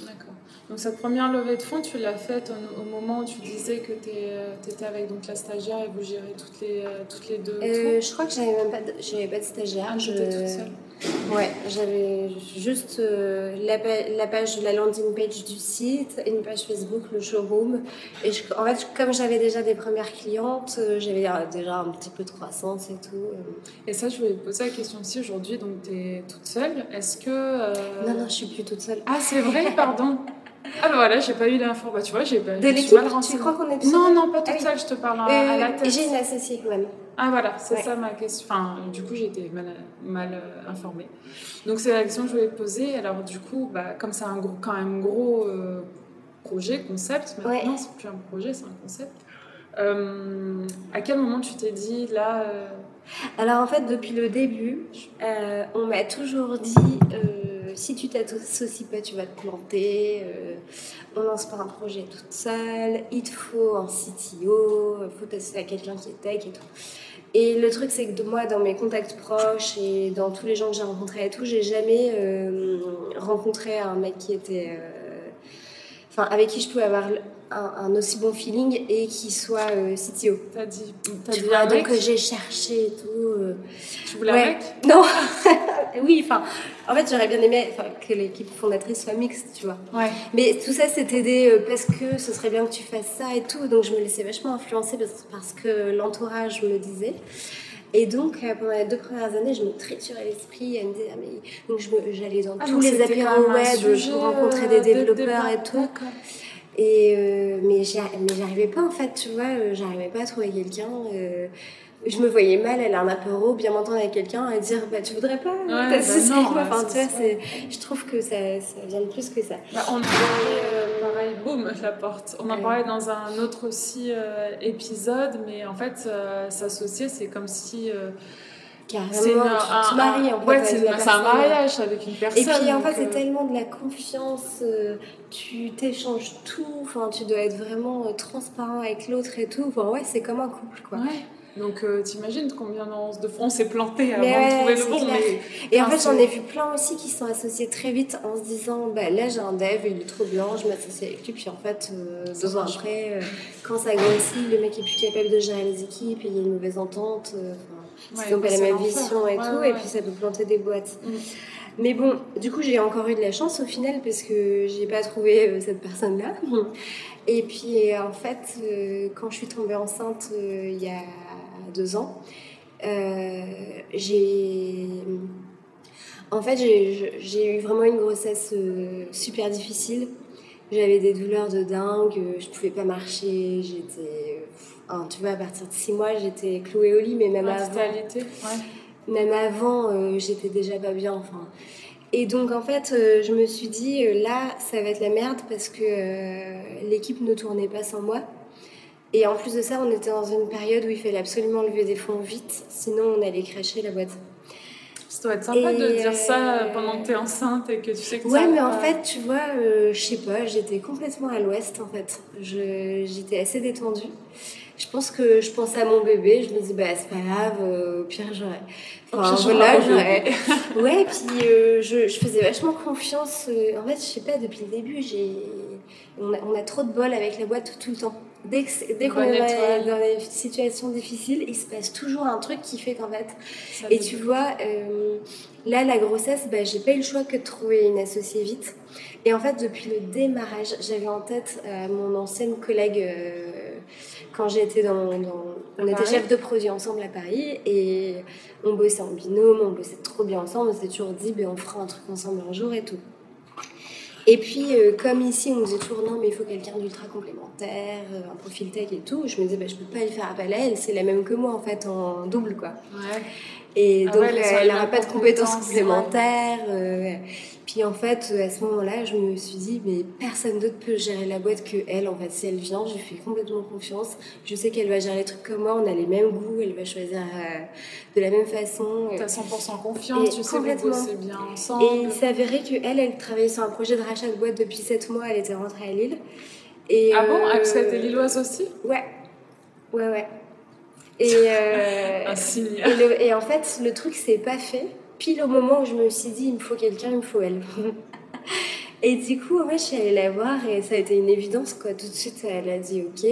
Speaker 2: D'accord. Donc cette première levée de fonds, tu l'as faite au, au moment où tu disais que tu étais avec donc, la stagiaire et vous gérez toutes les, toutes les deux
Speaker 3: je crois que j'avais même pas de, pas de stagiaire.
Speaker 2: Ah,
Speaker 3: je-
Speaker 2: toute seule.
Speaker 3: Ouais, j'avais juste euh, la, la page, la landing page du site, une page Facebook, le showroom. Et je- en fait, comme j'avais déjà des premières clientes, euh, j'avais euh, déjà un petit peu de croissance et tout. euh.
Speaker 2: Et ça, je voulais te poser la question aussi aujourd'hui. Donc tu es toute seule. Est-ce que... euh,
Speaker 3: Non, non, je suis plus toute seule.
Speaker 2: Ah, c'est vrai, pardon. [LAUGHS] Ah bah voilà, j'ai pas eu l'info. Bah tu vois, j'ai pas.
Speaker 3: De l'équipe, tu crois qu'on est
Speaker 2: Non, non, pas toute
Speaker 3: Ah oui.
Speaker 2: seule, je te parle à, à la
Speaker 3: Euh,
Speaker 2: tête.
Speaker 3: J'ai une associée quand même.
Speaker 2: Ah voilà, c'est
Speaker 3: Ouais.
Speaker 2: ça ma question. Enfin, du coup, j'ai été mal, mal euh, informée. Donc c'est la question que je voulais poser. Alors du coup, bah, comme c'est un gros, quand même gros euh, projet, concept, maintenant
Speaker 3: Ouais.
Speaker 2: c'est plus un projet, c'est un concept. Euh, à quel moment tu t'es dit là euh,
Speaker 3: Alors en fait, depuis le début, on m'a toujours dit si tu t'associes pas, tu vas te planter. euh, on lance pas un projet toute seule. Il te faut un CTO. Il faut t'associer à quelqu'un qui est tech et tout. Et le truc, c'est que moi, dans mes contacts proches et dans tous les gens que j'ai rencontrés et tout, j'ai jamais euh, rencontré un mec qui était. euh, Enfin, avec qui je pouvais avoir un, un aussi bon feeling et qui soit euh, CTO.
Speaker 2: T'as dit, t'as
Speaker 3: Tu
Speaker 2: dit
Speaker 3: vois,
Speaker 2: un
Speaker 3: donc
Speaker 2: mec
Speaker 3: euh, j'ai cherché et tout. euh,
Speaker 2: Tu voulais un
Speaker 3: ouais.
Speaker 2: mec [LAUGHS]
Speaker 3: Non, oui, enfin, en fait, j'aurais bien aimé que l'équipe fondatrice soit mixte, tu vois.
Speaker 2: Ouais.
Speaker 3: Mais tout ça, c'était des euh, parce que ce serait bien que tu fasses ça et tout. Donc, je me laissais vachement influencer parce, parce que l'entourage me disait. Et donc, pendant les deux premières années, je me triturais l'esprit à me dire, ah, mais. Donc, je j'allais dans
Speaker 2: Ah,
Speaker 3: tous les apéros
Speaker 2: un
Speaker 3: web rencontrer
Speaker 2: euh,
Speaker 3: des développeurs et tout. Et euh, mais j'arrivais pas en fait, tu vois, euh, j'arrivais pas à trouver quelqu'un. euh, je me voyais mal aller à un apéro, bien m'entendre avec quelqu'un et dire bah tu voudrais pas?
Speaker 2: Bah
Speaker 3: t'associer
Speaker 2: non, ouais,
Speaker 3: Enfin, tu vois, je trouve que ça, ça vient de plus que ça.
Speaker 2: Bah, on en parlait, euh, pareil, boum, la porte. On en
Speaker 3: Ouais.
Speaker 2: parlait dans un autre aussi euh, épisode, mais en fait, s'associer, c'est comme si.
Speaker 3: Carrément,
Speaker 2: c'est une-
Speaker 3: tu
Speaker 2: un-
Speaker 3: te maries en
Speaker 2: un-
Speaker 3: fait.
Speaker 2: ouais,
Speaker 3: avec
Speaker 2: c'est une- un
Speaker 3: personne.
Speaker 2: mariage avec une
Speaker 3: Et puis en fait, c'est
Speaker 2: euh,
Speaker 3: tellement de la confiance, euh, tu t'échanges tout, enfin, tu dois être vraiment euh, transparent avec l'autre et tout. Enfin, ouais, c'est comme un couple quoi.
Speaker 2: Ouais. Donc, euh, t'imagines combien de fois on s'est planté avant de trouver le bon. Mais
Speaker 3: Et en fait, j'en ai vu plein aussi qui sont associés très vite en se disant bah, là, j'ai un dev, il est trop bien, je m'associe avec lui. Puis en fait, euh, deux ans après, euh, quand ça grossit, le mec est plus capable de gérer les équipes et il y a une mauvaise entente.
Speaker 2: Ouais,
Speaker 3: n'ont pas la même vision et
Speaker 2: Ouais,
Speaker 3: tout,
Speaker 2: ouais,
Speaker 3: et puis ça peut planter des boîtes.
Speaker 2: Mm.
Speaker 3: Mais bon, du coup, j'ai encore eu de la chance au final parce que j'ai pas trouvé euh, cette personne-là. [LAUGHS] Et puis, euh, en fait, euh, quand je suis tombée enceinte euh, il y a deux ans, j'ai. En fait, j'ai eu vraiment une grossesse super difficile. J'avais des douleurs de dingue, je pouvais pas marcher, j'étais. Tu vois, à partir de six mois, j'étais clouée au lit, mais même avant
Speaker 2: ouais.
Speaker 3: même avant, euh, j'étais déjà pas bien. Enfin. Et donc, en fait, euh, je me suis dit, euh, là, ça va être la merde parce que l'équipe ne tournait pas sans moi. Et en plus de ça, on était dans une période où il fallait absolument lever des fonds vite, sinon on allait cracher la boîte.
Speaker 2: Ça doit être sympa de
Speaker 3: Et,
Speaker 2: dire ça pendant que t'es enceinte et que tu sais que
Speaker 3: Ouais, mais en fait, tu vois, euh, je sais pas, j'étais complètement à l'ouest en fait. Je- J'étais assez détendue. Je pense que je pensais à mon bébé, je me dis, bah c'est pas grave, euh, au pire j'aurais.
Speaker 2: Au
Speaker 3: Enfin, voilà, j'aurais. [LAUGHS] Ouais, puis euh, je, je faisais vachement confiance. euh, en fait, je sais pas, depuis le début, j'ai. On a, on a trop de bol avec la boîte tout le temps. Dès qu'on est dans les situations difficiles, il se passe toujours un truc qui fait qu'en fait,
Speaker 2: Ça
Speaker 3: et tu vois, euh, là, la grossesse, bah, j'ai pas eu le choix que de trouver une associée vite. Et en fait, depuis le démarrage, j'avais en tête mon ancienne collègue quand j'étais dans, dans- On était chef de produit ensemble à Paris et on bossait en binôme, on bossait trop bien ensemble. On s'était toujours dit, ben, on fera un truc ensemble un jour et tout. Et puis, euh, comme ici, on me disait toujours non, mais il faut quelqu'un d'ultra complémentaire, euh, un profil tech et tout. Je me disais, bah, je peux pas lui faire appel à elle, c'est la même que moi en fait, en double quoi.
Speaker 2: Ouais.
Speaker 3: Et
Speaker 2: Ah
Speaker 3: donc,
Speaker 2: ouais, elle
Speaker 3: n'aura pas de compétences
Speaker 2: compétences,
Speaker 3: complémentaires. euh, puis en fait, à ce moment-là, je me suis dit, mais personne d'autre peut gérer la boîte que elle. En fait, si elle vient, je lui fais complètement confiance. Je sais qu'elle va gérer les trucs comme moi, on a les mêmes goûts, elle va choisir euh, de la même façon.
Speaker 2: T'as 100% confiance,
Speaker 3: Et
Speaker 2: tu sais que vous bossez bien ensemble.
Speaker 3: Et il s'avérait qu'elle, elle travaillait sur un projet de rachat de boîte depuis 7 mois, elle était rentrée à Lille. Et,
Speaker 2: Ah bon?
Speaker 3: Euh,
Speaker 2: parce qu'elle était lilloise aussi?
Speaker 3: Ouais, ouais, ouais. Et, euh, [LAUGHS]
Speaker 2: Un signe.
Speaker 3: et, le- et en fait, le truc s'est pas fait. Pile au moment où je me suis dit, il me faut quelqu'un, il me faut elle. [LAUGHS] et du coup, moi, je suis allée la voir et ça a été une évidence, quoi. Tout de suite, elle a dit OK.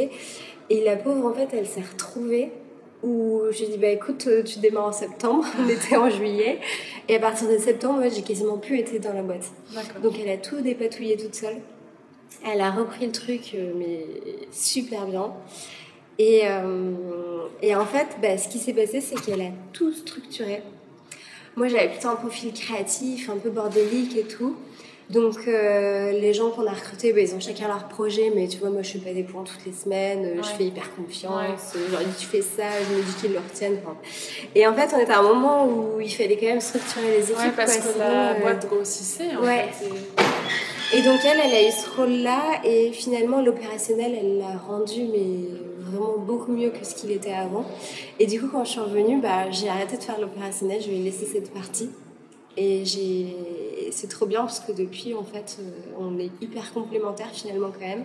Speaker 3: Et la pauvre, en fait, elle s'est retrouvée où je lui ai dit, bah écoute, euh, tu démarres en septembre, [LAUGHS] on était en juillet. Et à partir de septembre, moi, j'ai quasiment plus été dans la boîte. Donc elle a tout dépatouillé toute seule. Elle a repris le truc, euh, mais super bien. Et, euh, et en fait, bah, ce qui s'est passé, c'est qu'elle a tout structuré. Moi, j'avais plutôt un profil créatif, un peu bordélique et tout. Donc, euh, les gens qu'on a recrutés, bah, ils ont chacun leur projet, mais tu vois, moi, je fais pas des points toutes les semaines, euh, je
Speaker 2: Ouais.
Speaker 3: fais hyper confiance. euh, Genre, tu fais ça, je me dis qu'ils le retiennent. enfin. Et en fait, on était à un moment où il fallait quand même structurer les équipes.
Speaker 2: Ouais, parce
Speaker 3: quoi,
Speaker 2: que
Speaker 3: sinon,
Speaker 2: la
Speaker 3: euh,
Speaker 2: boîte grossissait en
Speaker 3: ouais.
Speaker 2: fait. et-
Speaker 3: et donc elle, elle a eu ce rôle-là et finalement l'opérationnel, elle l'a rendu mais vraiment beaucoup mieux que ce qu'il était avant. Et du coup quand je suis revenue, bah, j'ai arrêté de faire l'opérationnel, je lui ai laissé cette partie. Et c'est trop bien parce que depuis en fait euh, on est hyper complémentaires finalement quand même.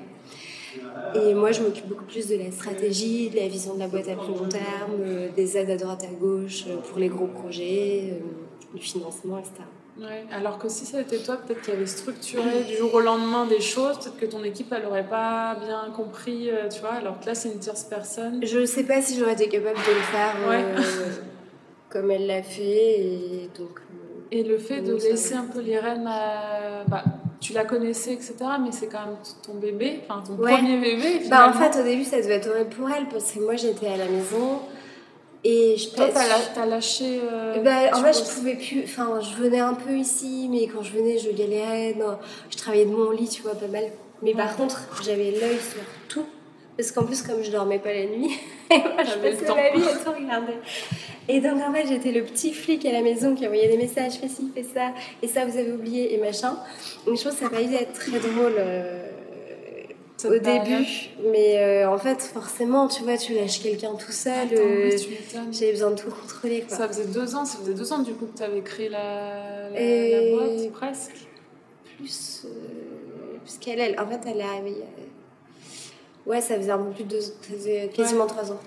Speaker 3: Et moi je m'occupe beaucoup plus de la stratégie, de la vision de la boîte à plus long terme, euh, des aides à droite à gauche euh, pour les gros projets, du financement, etc.
Speaker 2: Ouais. Alors que si ça était toi, peut-être qu'il y avait structuré du jour au lendemain des choses, peut-être que ton équipe, elle aurait pas bien compris, euh, tu vois. Alors que là, c'est une tierce personne.
Speaker 3: Je sais pas si j'aurais été capable de le faire
Speaker 2: Ouais.
Speaker 3: euh, [LAUGHS] comme elle l'a fait. Et donc, euh,
Speaker 2: Et le fait de laisser un peu les rênes à... Bah, tu la connaissais, etc. Mais c'est quand même ton bébé, enfin ton
Speaker 3: Ouais.
Speaker 2: premier bébé.
Speaker 3: bah, en fait, au début, ça devait être horrible pour elle parce que moi, j'étais à la maison et je
Speaker 2: Toi, t'as, la- lâché. euh,
Speaker 3: Bah, en
Speaker 2: tu
Speaker 3: fait, je pouvais plus. Enfin, je venais un peu ici, mais quand je venais, je galérais. Non, je travaillais de mon lit, tu vois, pas mal. Mais par
Speaker 2: Ouais.
Speaker 3: contre, j'avais l'œil sur tout. Parce qu'en plus, comme je dormais pas la nuit, [LAUGHS] moi, je passais ma vie à tout regarder. Et donc, en fait, j'étais le petit flic à la maison qui envoyait des messages fais ci, fais ça, et ça, vous avez oublié, et machin. Donc, je pense que ça a pas dû être très drôle. euh, au
Speaker 2: période.
Speaker 3: début, mais euh, en fait, forcément, tu vois, tu lâches quelqu'un tout seul. Euh. J'avais besoin de tout contrôler, quoi.
Speaker 2: Ça faisait deux ans, ça faisait deux ans du coup que tu avais créé la, la,
Speaker 3: Et-
Speaker 2: la boîte, presque.
Speaker 3: plus, euh, plus qu'elle, elle. En fait, elle est arrivée. a- Ouais, ça faisait un peu plus de deux, ça faisait quasiment trois ans.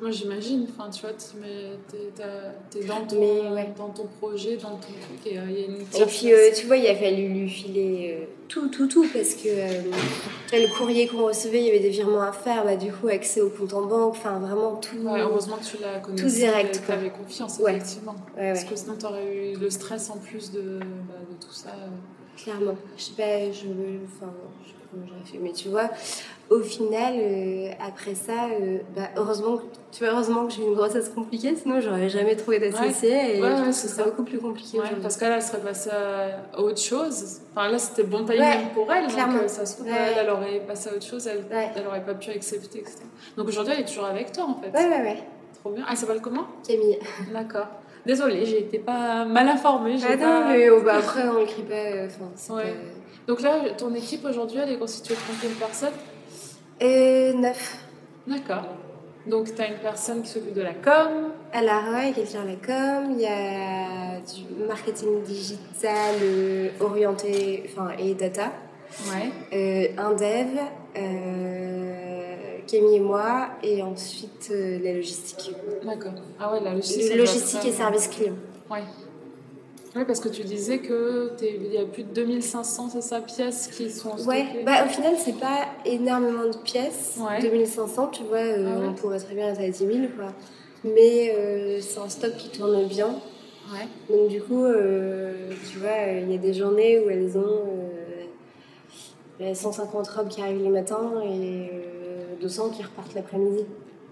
Speaker 2: Moi j'imagine, enfin tu vois, tu mets- t'es, t'es dans, ton,
Speaker 3: Mais, ouais.
Speaker 2: dans ton projet, dans ton truc, et euh, il y a une
Speaker 3: Et puis, euh, tu vois, il a fallu lui filer euh, tout, tout, tout, parce que le courrier qu'on recevait, il y avait des virements à faire, bah, du coup, accès au compte en banque, enfin, vraiment tout.
Speaker 2: Ouais, heureusement que tu la connaissais,
Speaker 3: Tout direct,
Speaker 2: tu avais confiance,
Speaker 3: Ouais.
Speaker 2: effectivement. Parce que sinon, tu aurais eu le stress en plus de, bah, de tout ça.
Speaker 3: clairement. Je sais pas, je. Enfin, je comment j'aurais fait, mais tu vois, au final, euh, après ça, euh, bah, heureusement, que- tu vois, heureusement que j'ai eu une grossesse compliquée, sinon, j'aurais jamais trouvé d'associé, et
Speaker 2: Ouais,
Speaker 3: je
Speaker 2: ouais,
Speaker 3: que
Speaker 2: ça.
Speaker 3: c'est beaucoup plus compliqué
Speaker 2: Ouais, parce qu'elle, elle serait passée à autre chose. Enfin, là, c'était bon timing
Speaker 3: Ouais,
Speaker 2: pour elle.
Speaker 3: clairement.
Speaker 2: Donc, euh, ça se trouve,
Speaker 3: Ouais.
Speaker 2: elle, elle aurait passé à autre chose, elle,
Speaker 3: Ouais.
Speaker 2: elle aurait pas pu accepter, etc. Donc aujourd'hui, elle est toujours avec toi, en fait.
Speaker 3: Ouais, ouais, ouais.
Speaker 2: Trop bien. Ah, elle s'appelle comment?
Speaker 3: Camille.
Speaker 2: D'accord. Désolée, j'ai été pas mal informée.
Speaker 3: Ah
Speaker 2: pas-
Speaker 3: non, mais oh, bah, après, on écrit pas. euh, Enfin,
Speaker 2: Ouais.
Speaker 3: pas-
Speaker 2: Donc là, ton équipe aujourd'hui, elle est constituée de combien de personnes?
Speaker 3: Euh, neuf.
Speaker 2: D'accord. Donc tu as une personne qui s'occupe de la com?
Speaker 3: À la ROI, qui gère la com, il y a du marketing digital euh, orienté enfin, et data,
Speaker 2: Ouais.
Speaker 3: euh, un dev, euh, Camille et moi, et ensuite euh, la logistique.
Speaker 2: D'accord. Ah ouais, la logistique.
Speaker 3: Logistique et service client.
Speaker 2: Ouais. Oui, parce que tu disais que t'es- il y a plus de 2500, c'est ça, pièces qui sont
Speaker 3: Ouais,
Speaker 2: stockées.
Speaker 3: bah, au final, c'est pas énormément de pièces.
Speaker 2: Ouais.
Speaker 3: 2500, tu vois, euh,
Speaker 2: Ah ouais.
Speaker 3: on pourrait très bien être à 10 000, quoi. Mais euh, c'est un stock qui tourne bien.
Speaker 2: Ouais.
Speaker 3: Donc du coup, euh, tu vois, euh, il y a des journées où elles ont euh, 150 robes qui arrivent le matin et euh, 200 qui repartent l'après-midi.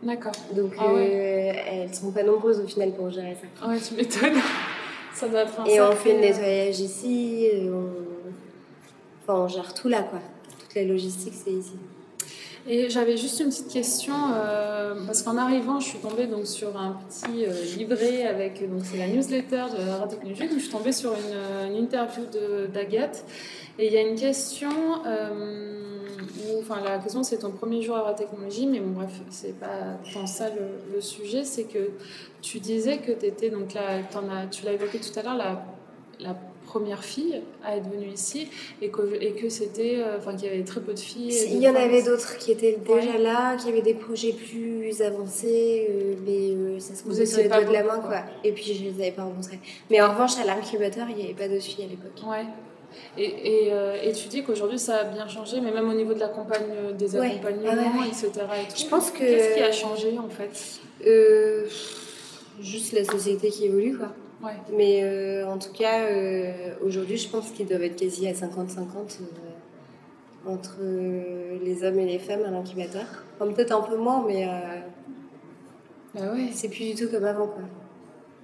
Speaker 2: D'accord.
Speaker 3: Donc
Speaker 2: Ah ouais.
Speaker 3: euh, elles sont pas nombreuses au final pour gérer ça.
Speaker 2: Ah Ouais, tu m'étonnes. Ça doit être un
Speaker 3: Et on fait le nettoyage ici, euh, on... Enfin, on gère tout là, quoi. Toute la logistique, c'est ici.
Speaker 2: Et j'avais juste une petite question, euh, parce qu'en arrivant, je suis tombée donc, sur un petit euh, livret avec, donc c'est la newsletter de la radiotechnologie, donc je suis tombée sur une, une interview d'Agathe, et il y a une question, euh, où, enfin la question c'est ton premier jour à la technologie, mais bon bref, c'est pas tant ça le, le sujet, c'est que tu disais que tu étais, donc là, en as, tu l'as évoqué tout à l'heure, la, la première fille à être venue ici et que, et que c'était, euh, enfin qu'il y avait très peu de filles.
Speaker 3: Il y en avait d'autres qui étaient déjà
Speaker 2: Ouais.
Speaker 3: là, qui avaient des projets plus avancés, euh, mais euh, ça se faisait sur les
Speaker 2: pas
Speaker 3: doigts de la main,
Speaker 2: quoi.
Speaker 3: quoi. Et puis je les avais pas rencontrés. Mais en revanche, à l'incubateur, il n'y avait pas de filles à l'époque.
Speaker 2: Ouais. Et, et, euh, et tu dis qu'aujourd'hui ça a bien changé, mais même au niveau de l'accompagne, des
Speaker 3: Ouais.
Speaker 2: accompagnements,
Speaker 3: Ah ouais,
Speaker 2: etc. Et tout.
Speaker 3: Je pense que-
Speaker 2: Qu'est-ce qui a changé en fait?
Speaker 3: Euh, juste la société qui évolue, quoi.
Speaker 2: Ouais.
Speaker 3: Mais euh, en tout cas, euh, aujourd'hui, je pense qu'ils doivent être quasi à 50-50 euh, entre euh, les hommes et les femmes à l'incubateur. Enfin, peut-être un peu moins, mais euh,
Speaker 2: Bah ouais.
Speaker 3: c'est plus du tout comme avant, quoi.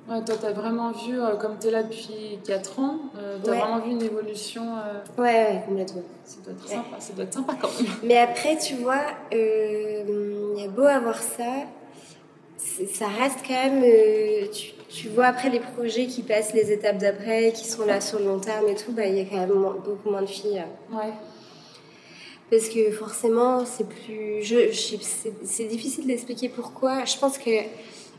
Speaker 2: Ouais, toi, t'as vraiment vu, euh, comme t'es là depuis 4 ans, euh, t'as
Speaker 3: Ouais.
Speaker 2: vraiment vu une évolution. euh,
Speaker 3: Ouais, ouais, complètement.
Speaker 2: ça doit être sympa, ça doit être sympa quand même.
Speaker 3: Mais après, tu vois, euh, il y a beau avoir ça, ça reste quand même. euh, tu, tu vois, après les projets qui passent les étapes d'après, qui sont là sur le long terme et tout, bah, il y a quand même moins- beaucoup moins de filles. euh.
Speaker 2: Ouais.
Speaker 3: Parce que forcément, c'est plus. Je, c'est difficile d'expliquer pourquoi. Je pense que.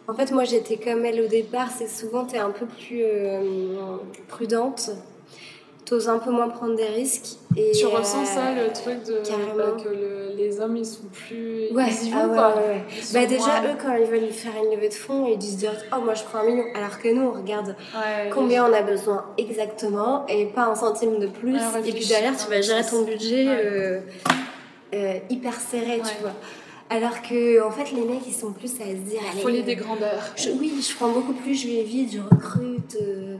Speaker 3: En fait, moi, j'étais comme elle au départ. C'est souvent, tu es un peu plus euh, prudente. T'oses un peu moins prendre des risques. Et,
Speaker 2: Tu
Speaker 3: euh,
Speaker 2: ressens ça, le truc de
Speaker 3: carrément.
Speaker 2: bah, que le- les hommes ils sont plus.
Speaker 3: Ouais,
Speaker 2: ils y
Speaker 3: ah
Speaker 2: vont
Speaker 3: ouais,
Speaker 2: quoi.
Speaker 3: ouais.
Speaker 2: Ils
Speaker 3: Bah déjà,
Speaker 2: moins-
Speaker 3: eux, quand ils veulent faire une levée de fonds, ils disent direct Oh, moi je prends un million. Alors que nous, on regarde combien on a besoin exactement et pas un centime de plus. Et puis derrière, tu vas gérer ton budget euh, euh, hyper serré, tu vois. Alors que, en fait, les mecs, ils sont plus à se dire Allez,
Speaker 2: Folie
Speaker 3: euh,
Speaker 2: des grandeurs.
Speaker 3: je- oui, je prends beaucoup plus, je vais vite, je recrute. euh,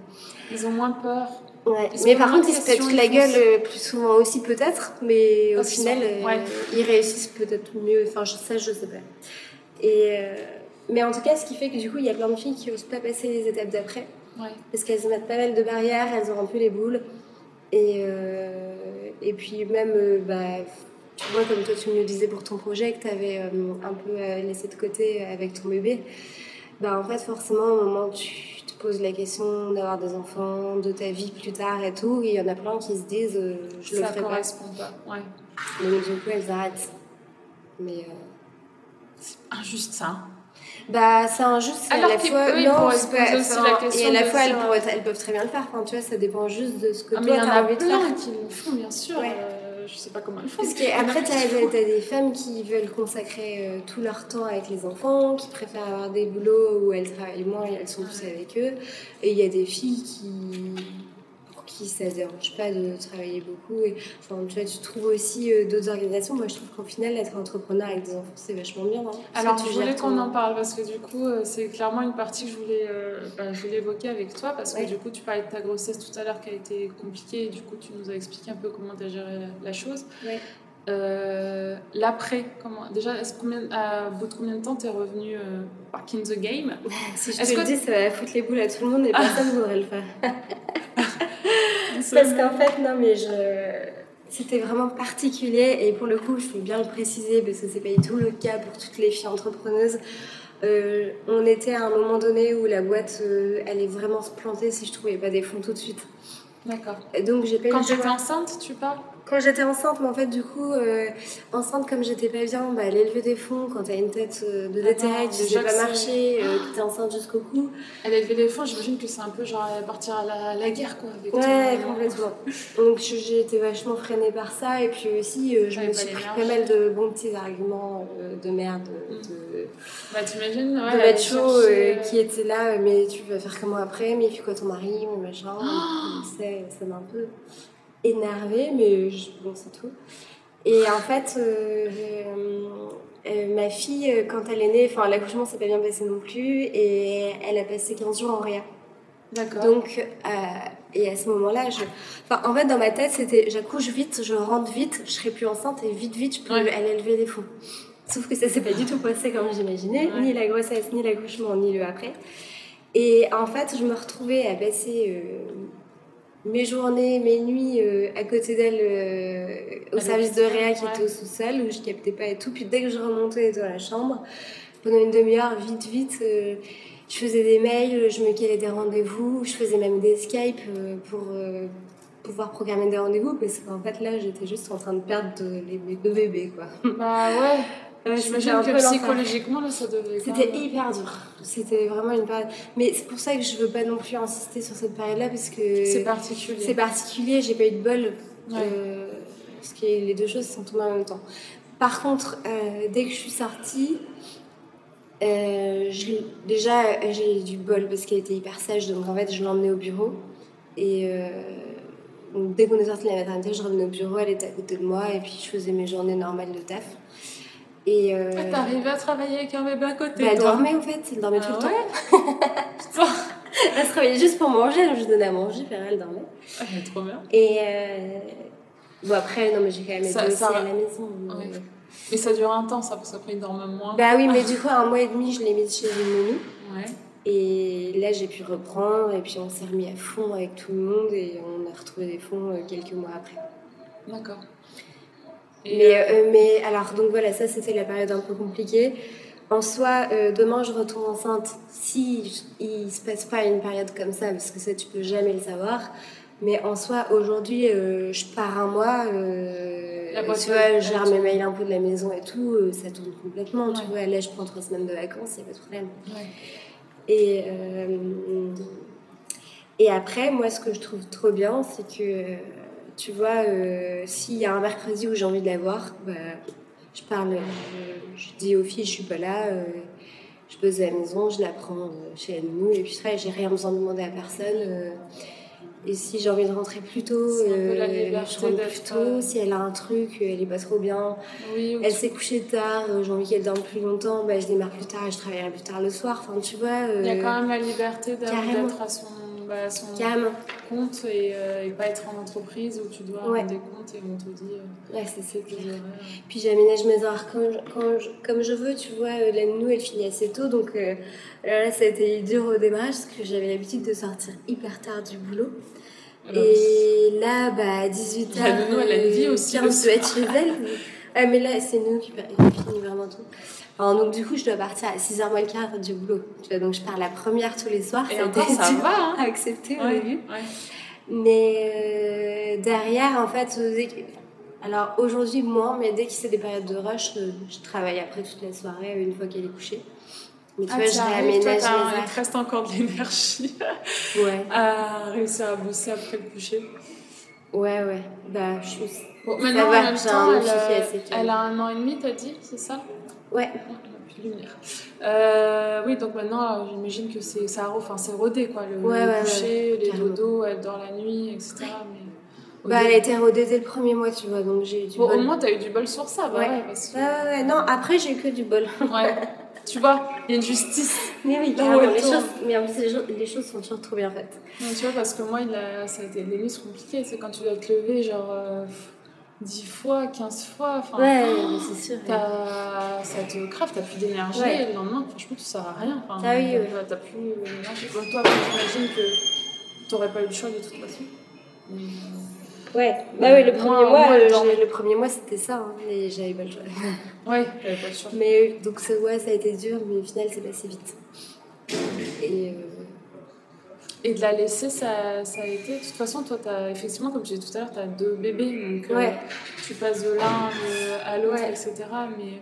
Speaker 2: Ils ont moins peur.
Speaker 3: Ouais. Mais par contre, ils se pètent la gueule euh, plus souvent aussi, peut-être, mais au
Speaker 2: Parce
Speaker 3: final,
Speaker 2: sont-
Speaker 3: euh, ils réussissent peut-être mieux. Enfin, je- ça, je sais pas. Et, euh, mais en tout cas, ce qui fait que du coup, il y a plein de filles qui osent pas passer les étapes d'après,
Speaker 2: Ouais.
Speaker 3: parce qu'elles se mettent pas mal de barrières, elles ont un peu les boules. Et, et puis même, bah, tu vois, comme toi, tu me le disais pour ton projet, que tu avais un peu euh, laissé de côté avec ton bébé. Bah, en fait, forcément, au moment où tu te poses la question d'avoir des enfants, de ta vie plus tard et tout, il y en a plein qui se disent euh, je le
Speaker 2: ça
Speaker 3: ferai pas.
Speaker 2: correspond pas. Ouais.
Speaker 3: Donc du coup, elles arrêtent. Mais euh,
Speaker 2: C'est injuste ça. hein.
Speaker 3: bah, c'est injuste.
Speaker 2: Alors
Speaker 3: à la fois
Speaker 2: eux,
Speaker 3: non, pas-
Speaker 2: aussi
Speaker 3: enfin,
Speaker 2: la question
Speaker 3: Et à la
Speaker 2: de
Speaker 3: fois, elles, peuvent très bien le faire. Enfin, tu vois, ça dépend juste de ce que
Speaker 2: Ah,
Speaker 3: toi
Speaker 2: il y en a
Speaker 3: envie de
Speaker 2: plein
Speaker 3: faire.
Speaker 2: qui le font, bien sûr.
Speaker 3: Ouais.
Speaker 2: Je sais pas comment elles font.
Speaker 3: Parce qu'après,
Speaker 2: font.
Speaker 3: t'as des femmes qui veulent consacrer euh, tout leur temps avec les enfants, qui préfèrent avoir des boulots où elles travaillent moins et elles sont plus avec eux. Et il y a des filles qui qui ça dérange pas de travailler beaucoup. Et, enfin, tu vois, tu trouves aussi euh, d'autres organisations. Moi, je trouve qu'au final, être entrepreneur avec des enfants, c'est vachement bien. hein.
Speaker 2: Alors, je voulais qu'on
Speaker 3: ton-
Speaker 2: en parle parce que du coup, euh, c'est clairement une partie que je voulais, euh, bah, je voulais évoquer avec toi parce que
Speaker 3: Ouais.
Speaker 2: du coup, tu parlais de ta grossesse tout à l'heure qui a été compliquée et du coup, tu nous as expliqué un peu comment tu as géré la, la chose.
Speaker 3: Ouais.
Speaker 2: Euh, L'après, comment Déjà, est-ce combien, à bout de combien de temps tu es revenu euh, back in the game? [LAUGHS]
Speaker 3: Si je
Speaker 2: Est-ce
Speaker 3: te le
Speaker 2: que-
Speaker 3: dis, ça va foutre les boules à tout le monde et
Speaker 2: Ah.
Speaker 3: personne ne voudrait le faire. [LAUGHS] Parce qu'en fait, non, mais je. C'était vraiment particulier et pour le coup, je veux bien le préciser parce que c'est pas du tout le cas pour toutes les filles entrepreneuses. Euh, on était à un moment donné où la boîte euh, allait vraiment se planter si je trouvais pas des fonds tout de suite.
Speaker 2: D'accord.
Speaker 3: Donc j'ai pas
Speaker 2: Quand
Speaker 3: le
Speaker 2: tu étais
Speaker 3: choix.
Speaker 2: enceinte, tu parles?
Speaker 3: Quand j'étais enceinte, mais en fait, du coup, euh, enceinte comme j'étais pas bien, bah, aller lever des fonds quand t'as une tête euh, de
Speaker 2: Ah
Speaker 3: détail, tu sais pas marcher, euh, que t'es enceinte jusqu'au cou.
Speaker 2: Elle a élevé les fonds, j'imagine que c'est un peu genre partir à la, la guerre quoi. Avec
Speaker 3: Ouais,
Speaker 2: ton-
Speaker 3: complètement. Donc j'ai été vachement freinée par ça et puis aussi euh, je me
Speaker 2: pas
Speaker 3: suis pris pas mal de bons petits arguments de merde, de,
Speaker 2: Mm.
Speaker 3: de,
Speaker 2: Bah, t'imagines, ouais,
Speaker 3: de
Speaker 2: chercher,
Speaker 3: euh, qui étaient là, mais tu vas faire comment après, mais il fait quoi ton mari, mais machin.
Speaker 2: Oh
Speaker 3: ça m'a un peu énervée, mais je- bon, c'est tout. Et en fait, euh, euh, euh, ma fille, quand elle est née, enfin l'accouchement s'est pas bien passé non plus, et elle a passé 15 jours en réa.
Speaker 2: D'accord.
Speaker 3: Donc, et à ce moment-là, je... enfin, en fait, dans ma tête, c'était j'accouche vite, je rentre vite, je serai plus enceinte et vite, vite, je peux
Speaker 2: Ouais.
Speaker 3: aller lever des fonds. Sauf que ça s'est pas du tout passé comme j'imaginais,
Speaker 2: Ouais.
Speaker 3: ni la grossesse, ni l'accouchement, ni le après. Et en fait, je me retrouvais à passer mes journées, mes nuits euh, à côté d'elle euh, au service de réa qui
Speaker 2: ouais.
Speaker 3: était au sous-sol où je captais pas et tout. Puis dès que je remontais dans la chambre, pendant une demi-heure, vite, vite, euh, je faisais des mails, je me calais des rendez-vous, je faisais même des Skype pour pouvoir programmer des rendez-vous parce qu'en fait là, j'étais juste en train de perdre de- les mes deux bébés quoi.
Speaker 2: Bah ouais. [LAUGHS]
Speaker 3: Ouais,
Speaker 2: J'imagine que
Speaker 3: peu
Speaker 2: psychologiquement, là, ça devait.
Speaker 3: C'était
Speaker 2: même-
Speaker 3: hyper dur. C'était vraiment une période. Mais c'est pour ça que je veux pas non plus insister sur cette période-là parce que
Speaker 2: C'est particulier.
Speaker 3: c'est particulier. J'ai pas eu de bol.
Speaker 2: Ouais.
Speaker 3: euh, parce que les deux choses sont tombées en même temps. Par contre, euh, dès que je suis sortie, euh, je déjà euh, j'ai eu du bol parce qu'elle était hyper sage. Donc en fait, je l'emmenais au bureau. Et euh, donc, dès qu'on est sorti de la maternité, je revenais au bureau. Elle était à côté de moi et puis je faisais mes journées normales de taf. Et euh,
Speaker 2: Ah, T'arrivais à travailler avec un bébé à côté,
Speaker 3: bah, elle dormait en fait, elle dormait
Speaker 2: Ah
Speaker 3: tout le
Speaker 2: ouais [LAUGHS]
Speaker 3: temps. Elle se réveillait juste pour manger, donc je donnais à manger, puis elle dormait.
Speaker 2: Ah, mais trop bien.
Speaker 3: Et euh... bon, après, non, mais j'ai quand même été aussi
Speaker 2: ça-
Speaker 3: à la maison. mais-
Speaker 2: Ouais. Mais ça dure un temps, ça, parce qu'après, ils dorment moins.
Speaker 3: Bah oui, mais [LAUGHS] du coup, un mois et demi, je l'ai mise chez une nounou.
Speaker 2: Ouais.
Speaker 3: Et là, j'ai pu reprendre, et puis on s'est remis à fond avec tout le monde, et on a retrouvé des fonds euh, quelques mois après.
Speaker 2: D'accord.
Speaker 3: Mais,
Speaker 2: euh,
Speaker 3: euh, mais alors, donc voilà, ça c'était la période un peu compliquée. En soi, euh, demain je retombe enceinte si il se passe pas une période comme ça, parce que ça tu peux jamais le savoir. Mais en soi, aujourd'hui, euh, je pars un mois, tu vois, je gère mes mails un peu de la maison et tout, ça tourne complètement. Tu vois, là je prends trois semaines de vacances, il n'y a pas de problème.
Speaker 2: ouais.
Speaker 3: Et, et après, moi, ce que je trouve trop bien, c'est que, tu vois, euh, s'il y a un mercredi où j'ai envie de la voir, bah, je parle, euh, je dis aux filles, je suis pas là, euh, je pose à la maison, je la prends euh, chez nous, et puis après, j'ai rien besoin de demander à personne. et si j'ai envie de rentrer plus tôt, je rentre plus tôt. Si elle a un truc, elle est pas trop bien,
Speaker 2: Oui,
Speaker 3: elle s'est couchée tard, j'ai envie qu'elle dorme plus longtemps, bah, je démarre plus tard et je travaillerai plus tard le soir. Enfin, tu vois.
Speaker 2: il y a quand même la liberté d'être à son, à son
Speaker 3: Carrément.
Speaker 2: compte et, euh, et pas être en entreprise où tu dois
Speaker 3: Ouais.
Speaker 2: rendre des comptes et on te dit euh,
Speaker 3: Ouais, c'est clair. Puis j'aménage mes horaires comme je, quand je- comme je veux, tu vois. euh, La nounou, elle finit assez tôt, donc là, ça a été dur au démarrage parce que j'avais l'habitude de sortir hyper tard du boulot.
Speaker 2: Alors,
Speaker 3: Et là, bah, à 18h,
Speaker 2: La nounou, elle a une vie aussi,
Speaker 3: être
Speaker 2: soir.
Speaker 3: chez elle. [LAUGHS] Ah, mais là, c'est nous qui qui finit vraiment tout. Alors, donc, du coup, je dois partir à 6h moins le quart du boulot. Tu vois, donc, je pars la première tous les soirs.
Speaker 2: Et
Speaker 3: a
Speaker 2: encore, ça
Speaker 3: dur
Speaker 2: va, hein. [LAUGHS]
Speaker 3: à accepter au début.
Speaker 2: ouais.
Speaker 3: Mais euh, derrière, en fait, euh, alors aujourd'hui moins, mais dès que c'est des périodes de rush, euh, je travaille après toute la soirée, une fois qu'elle est couchée. Mais tu
Speaker 2: Ah,
Speaker 3: vois, je réaménage
Speaker 2: Il te reste encore de l'énergie. [LAUGHS]
Speaker 3: Ouais,
Speaker 2: à réussir à bosser après le coucher.
Speaker 3: ouais, ouais. Bah, je suis.
Speaker 2: Bon, maintenant, en même temps, elle, euh, elle a un an et demi, t'as dit, c'est ça?
Speaker 3: Ouais,
Speaker 2: elle. Euh, oui, donc maintenant, j'imagine que c'est ça, enfin, c'est rodé, quoi. Le,
Speaker 3: Ouais,
Speaker 2: le
Speaker 3: ouais,
Speaker 2: coucher, les
Speaker 3: carrément.
Speaker 2: dodos, elle dort la nuit, etc. Mais
Speaker 3: bah, elle a
Speaker 2: début-
Speaker 3: été rodée dès le premier mois, tu vois, donc j'ai eu du
Speaker 2: Bon,
Speaker 3: bol.
Speaker 2: au moins, t'as eu du bol sur ça, bah
Speaker 3: Ouais.
Speaker 2: ouais, parce que-
Speaker 3: Ouais, ouais, ouais. Non, après, j'ai eu que du bol.
Speaker 2: ouais. [LAUGHS] tu vois, il y a une justice.
Speaker 3: Mais oui, carrément,
Speaker 2: elle
Speaker 3: les choses, mais en plus, les, choses- les choses sont toujours trop bien faites.
Speaker 2: Non, tu vois, parce que moi, il a, ça a été des nuits compliquées. C'est quand tu dois te lever, genre, euh, 10 fois, 15 fois. Enfin,
Speaker 3: Ouais, mais c'est sûr.
Speaker 2: ça te crève, t'as plus d'énergie.
Speaker 3: Ouais.
Speaker 2: Et le lendemain, franchement, tu sers à rien. Enfin,
Speaker 3: Ah oui,
Speaker 2: t'as-
Speaker 3: ouais.
Speaker 2: T'as plus d'énergie. Bon, toi, j'imagine que t'aurais pas eu le choix de toute façon. Mais,
Speaker 3: Ouais, bah oui, le premier mois, euh, le premier mois, c'était ça, hein, et j'avais pas le choix. [LAUGHS]
Speaker 2: Ouais, j'avais pas le choix.
Speaker 3: Mais euh, donc ça, ouais, ça a été dur, mais au final, c'est passé vite. Et euh,
Speaker 2: Et de la laisser, ça, ça a été. De toute façon, toi, as, effectivement, comme je disais tout à l'heure, tu as deux bébés. Donc, euh, tu passes de l'un euh, à l'autre,
Speaker 3: Ouais.
Speaker 2: etc. Mais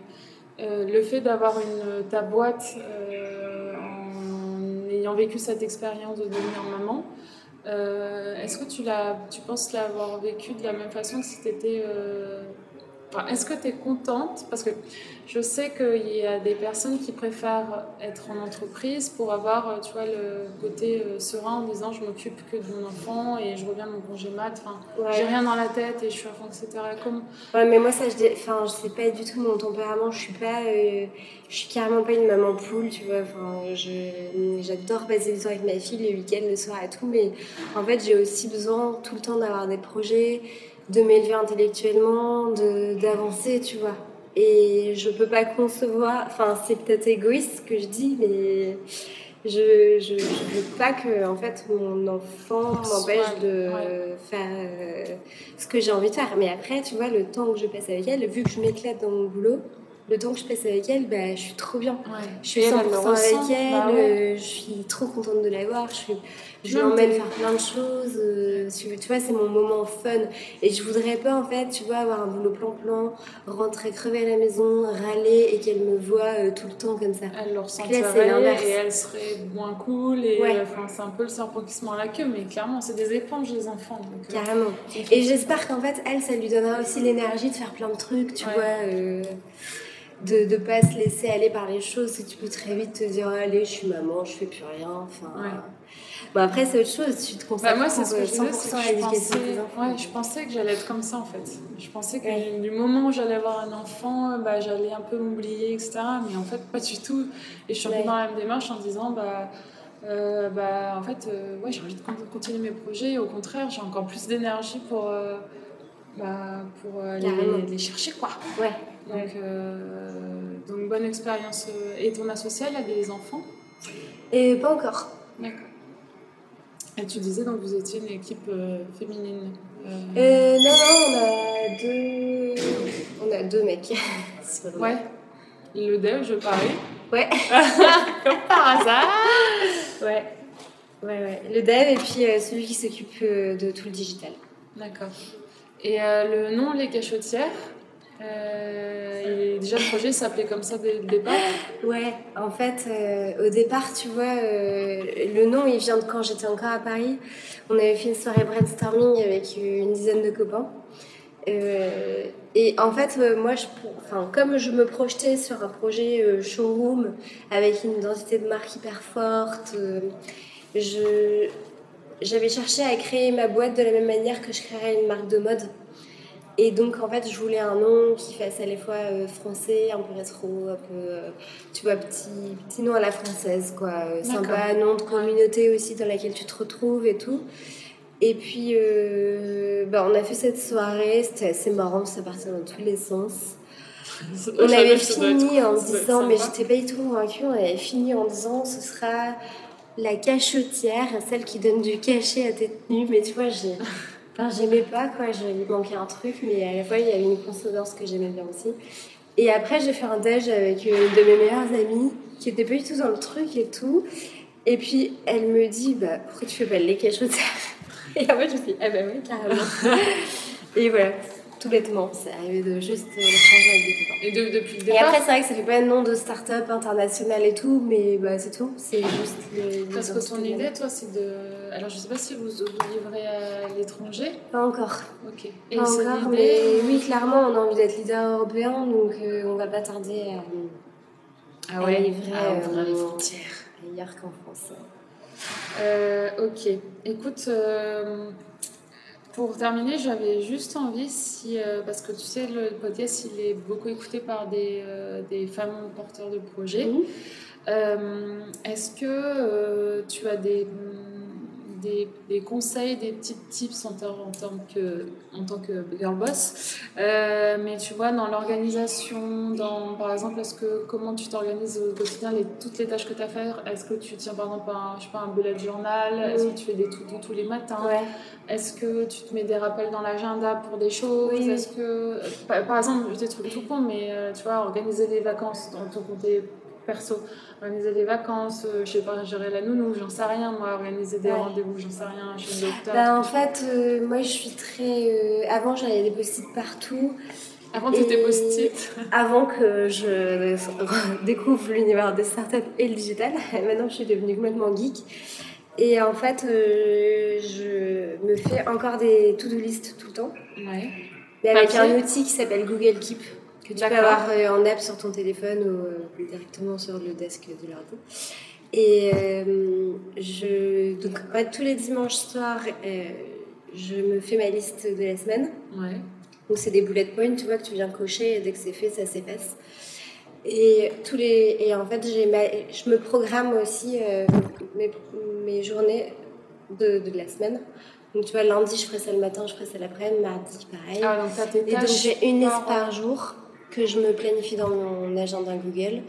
Speaker 2: euh, le fait d'avoir ta boîte euh, en ayant vécu cette expérience de devenir maman, est-ce que tu, tu penses l'avoir vécu de la même façon que si tu étais. Est-ce que tu es contente? Parce que je sais qu'il y a des personnes qui préfèrent être en entreprise pour avoir, euh, tu vois, le côté euh, serein en disant je m'occupe que de mon enfant et je reviens de mon congé mat. Enfin,
Speaker 3: ouais.
Speaker 2: j'ai rien dans la tête et je suis à fond, etc. Comme...
Speaker 3: Ouais, mais moi, ça, je, enfin, sais pas du tout mon tempérament. Je suis pas, euh, je suis carrément pas une maman poule, tu vois. Enfin, j'adore passer du temps avec ma fille le week-end, le soir et tout, mais en fait, j'ai aussi besoin tout le temps d'avoir des projets, de m'élever intellectuellement, de, d'avancer, tu vois. Et je peux pas concevoir, enfin, c'est peut-être égoïste ce que je dis, mais Je, je, je veux pas que en fait mon enfant m'empêche de faire euh, ce que j'ai envie de faire. Mais après, tu vois, le temps que je passe avec elle, vu que je m'éclate dans mon boulot, le temps que je passe avec elle, bah, je suis trop bien. Je suis 100% avec elle, bah euh, je suis trop contente de la voir, je, suis, je l'emmène faire plein de choses. Euh, tu vois, c'est mon moment fun. Et je voudrais pas, en fait, tu vois, avoir un boulot plan-plan, rentrer crever à la maison, râler et qu'elle me voit euh, tout le temps comme ça.
Speaker 2: Elle le ressentirait et elle serait moins cool. Et enfin, c'est un peu le serpent qui se mord la queue, mais clairement, c'est des éponges, les enfants.
Speaker 3: Carrément. Et j'espère qu'en fait, elle, ça lui donnera aussi l'énergie de faire plein de trucs, tu vois de ne pas se laisser aller par les choses. Si tu peux très vite te dire, allez, je suis maman, je fais plus rien. Enfin, Bon, après, c'est autre chose. Tu te consacres
Speaker 2: bah moi, c'est ce que je disais, à l'éducation ouais, je pensais que j'allais être comme ça, en fait. Je pensais que du moment où j'allais avoir un enfant, bah, j'allais un peu m'oublier, etc. Mais en fait, pas du tout. Et je suis un peu dans la même démarche en disant, bah, euh, bah, en fait, euh, ouais, j'ai envie de continuer mes projets. Au contraire, j'ai encore plus d'énergie pour, euh, bah, pour aller les, chercher, quoi.
Speaker 3: Ouais.
Speaker 2: Donc, donc bonne expérience. Et ton associé, il a des enfants?
Speaker 3: Et pas encore.
Speaker 2: D'accord. Et tu disais donc vous étiez une équipe féminine
Speaker 3: euh... Non, non, on a deux, on a deux mecs. [LAUGHS]
Speaker 2: ouais. Le dev, je parie.
Speaker 3: Ouais. [LAUGHS]
Speaker 2: Comme par hasard.
Speaker 3: Ouais. Ouais, ouais. Le dev et puis celui qui s'occupe de tout le digital.
Speaker 2: D'accord. Et euh, le nom Les Cachotières, euh, déjà le projet s'appelait comme ça dès le départ
Speaker 3: Ouais, en fait, euh, au départ, tu vois, le nom il vient de quand j'étais encore à Paris. On avait fait une soirée brainstorming avec une dizaine de copains. et en fait, moi, comme je me projetais sur un projet showroom avec une identité de marque hyper forte, j'avais cherché à créer ma boîte de la même manière que je créerais une marque de mode. Et donc, en fait, je voulais un nom qui fasse à la fois euh, français, un peu rétro, un peu, euh, tu vois, petit, petit nom à la française, quoi. Euh, sympa, nom de communauté aussi dans laquelle tu te retrouves et tout. Et puis, bah, on a fait cette soirée, c'était assez marrant, ça partait dans tous les sens. [LAUGHS] On avait fini en disant, mais j'étais pas du tout convaincue, on avait fini en disant, ce sera la cachotière, celle qui donne du cachet à tes tenues. Mais tu vois, j'ai, j'aimais pas, quoi. Il manquait un truc, mais à la fois, il y avait une consonance que j'aimais bien aussi. Et après, j'ai fait un déj avec une de mes meilleures amies qui était pas du tout dans le truc et tout. Et puis, elle me dit, bah, pourquoi tu fais pas les cachotières [LAUGHS] Et en je me suis dit, ah bah oui, carrément. et voilà tout bêtement. C'est arrivé de juste le changer avec des copains.
Speaker 2: Et de, depuis le
Speaker 3: départ Et après, c'est vrai que ça fait pas un nom de start-up international et tout, mais bah, c'est tout. C'est juste.
Speaker 2: Parce que ton idée, toi, c'est de. Alors, je sais pas si vous vous livrez à l'étranger.
Speaker 3: Pas encore.
Speaker 2: Ok.
Speaker 3: Et pas encore, mais oui, clairement, on a envie d'être leader européen, donc euh, on va pas tarder à,
Speaker 2: ah ouais,
Speaker 3: livrer
Speaker 2: à ouvrir les frontières.
Speaker 3: Ailleurs qu'en France.
Speaker 2: Euh, ok. Écoute. Euh, pour terminer, j'avais juste envie, si, euh, parce que tu sais, le podcast, il est beaucoup écouté par des, euh, des femmes porteurs de projets. Euh, est-ce que tu as des, des, conseils, des petits tips en, en, tant, que, en tant que girl boss. Euh, mais tu vois, dans l'organisation, dans, par exemple, est-ce que, comment tu t'organises au quotidien, les, toutes les tâches que tu as à faire? Est-ce que tu tiens par exemple un, je sais pas, un bullet journal? Est-ce que tu fais des tout tous les matins? Est-ce que tu te mets des rappels dans l'agenda pour des choses? Est-ce que, par, exemple, des trucs tout con, mais euh, tu vois, organiser des vacances dans ton côté perso organiser des vacances, euh, je sais pas, gérer la nounou, j'en sais rien, moi, organiser des rendez-vous, j'en sais rien, je suis docteur.
Speaker 3: Bah, en fait, euh, moi, je suis très. Euh, avant, j'avais des post-it partout.
Speaker 2: Avant, tu étais post-it [LAUGHS]
Speaker 3: Avant que je [LAUGHS] découvre l'univers des startups et le digital, [LAUGHS] maintenant, je suis devenue complètement geek. Et en fait, je me fais encore des to-do list tout le temps.
Speaker 2: Ouais.
Speaker 3: Mais avec un outil qui s'appelle Google Keep que tu peux avoir euh, en app sur ton téléphone ou euh, directement sur le desk de l'ordi. Et euh, je, donc, tous les dimanches soirs, je me fais ma liste de la semaine.
Speaker 2: Ouais.
Speaker 3: Donc, c'est des bullet points, tu vois, que tu viens cocher et dès que c'est fait, ça s'efface. Et, tous les, et en fait, je me programme aussi mes, mes, journées de, de, la semaine. Donc, tu vois, lundi, je ferai ça le matin, je ferai ça l'après-midi, mardi, pareil.
Speaker 2: Ah, donc,
Speaker 3: et donc, j'ai une liste par jour que je me planifie dans mon agenda Google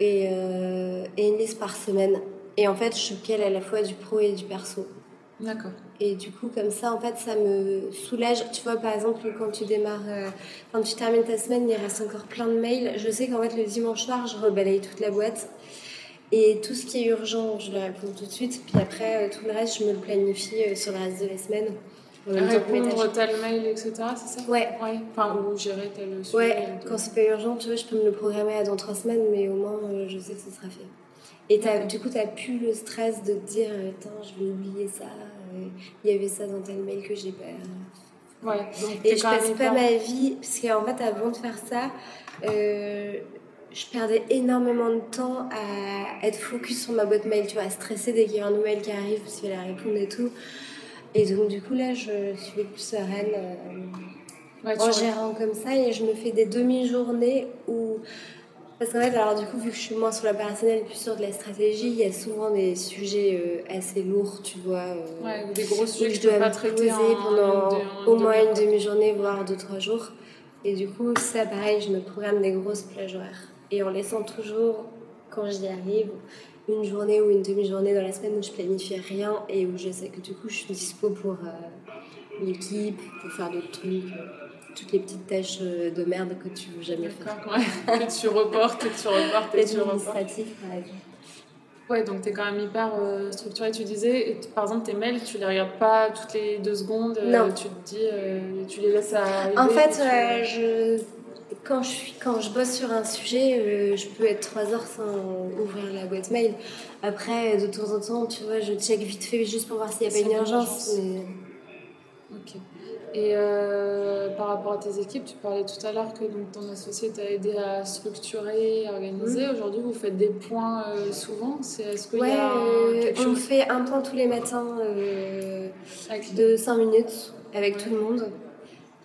Speaker 3: et, euh, et une liste par semaine Et en fait, je cale à la fois du pro et du perso.
Speaker 2: D'accord.
Speaker 3: Et du coup, comme ça, en fait, ça me soulage. Tu vois, par exemple, quand tu démarres, euh, quand tu termines ta semaine, il reste encore plein de mails. Je sais qu'en fait, le dimanche soir, je rebalaye toute la boîte. Et tout ce qui est urgent, je le réponds tout de suite. Puis après, euh, tout le reste, je me le planifie sur le reste de la semaine.
Speaker 2: Répondre tel mail, etc., c'est ça
Speaker 3: Ouais.
Speaker 2: ouais. Enfin, ou gérer tel sujet.
Speaker 3: Ouais, quand c'est pas urgent, tu vois, je peux me le programmer à dans trois semaines, mais au moins, je sais que ce sera fait. Et as, du coup, tu n'as plus le stress de te dire, attends, je vais oublier ça, il y avait ça dans tel mail que j'ai pas.
Speaker 2: Ouais,
Speaker 3: donc et je passe pas ma vie, parce qu'en fait, avant de faire ça, euh, je perdais énormément de temps à être focus sur ma boîte mail, tu vois, à stresser dès qu'il y a un nouvel qui arrive, parce qu'il fallait répondre et tout. Et donc, du coup, là, je suis plus sereine euh, en gérant comme ça et je me fais des demi-journées où parce qu'en fait, alors du coup, vu que je suis moins sur l'opérationnel et plus sur de la stratégie, il y a souvent des sujets euh, assez lourds, tu vois.
Speaker 2: Euh, ouais, des gros sujets
Speaker 3: que je dois pas traiter pendant au moins une demi-journée, voire deux, trois jours. Et du coup, ça, pareil, je me programme des grosses plages horaires. Et en laissant toujours, quand j'y arrive, une journée ou une demi-journée dans la semaine où je planifie rien et où je sais que du coup, je suis dispo pour euh, l'équipe, pour faire d'autres trucs toutes les petites tâches euh, de merde que tu veux jamais faire.
Speaker 2: Ouais. [LAUGHS] que tu reportes, que tu reportes,
Speaker 3: que tu reportes.
Speaker 2: Ouais, donc tu es quand même hyper euh, structuré. Tu disais, et par exemple, tes mails, tu les regardes pas toutes les deux secondes. Euh,
Speaker 3: non.
Speaker 2: tu te dis, tu les laisses arriver.
Speaker 3: En fait, je, quand, je suis, quand je bosse sur un sujet, je peux être trois heures sans ouvrir la boîte mail. Après, de temps en temps, tu vois, je check vite fait juste pour voir s'il n'y a pas une urgence. Mais...
Speaker 2: Ok. Et euh, par rapport à tes équipes, tu parlais tout à l'heure que donc, ton associé t'a aidé à structurer, à organiser. Aujourd'hui, vous faites des points euh, souvent Est-ce qu'il
Speaker 3: ouais,
Speaker 2: y a
Speaker 3: euh, on fait un point tous les matins de 5 minutes avec tout le monde.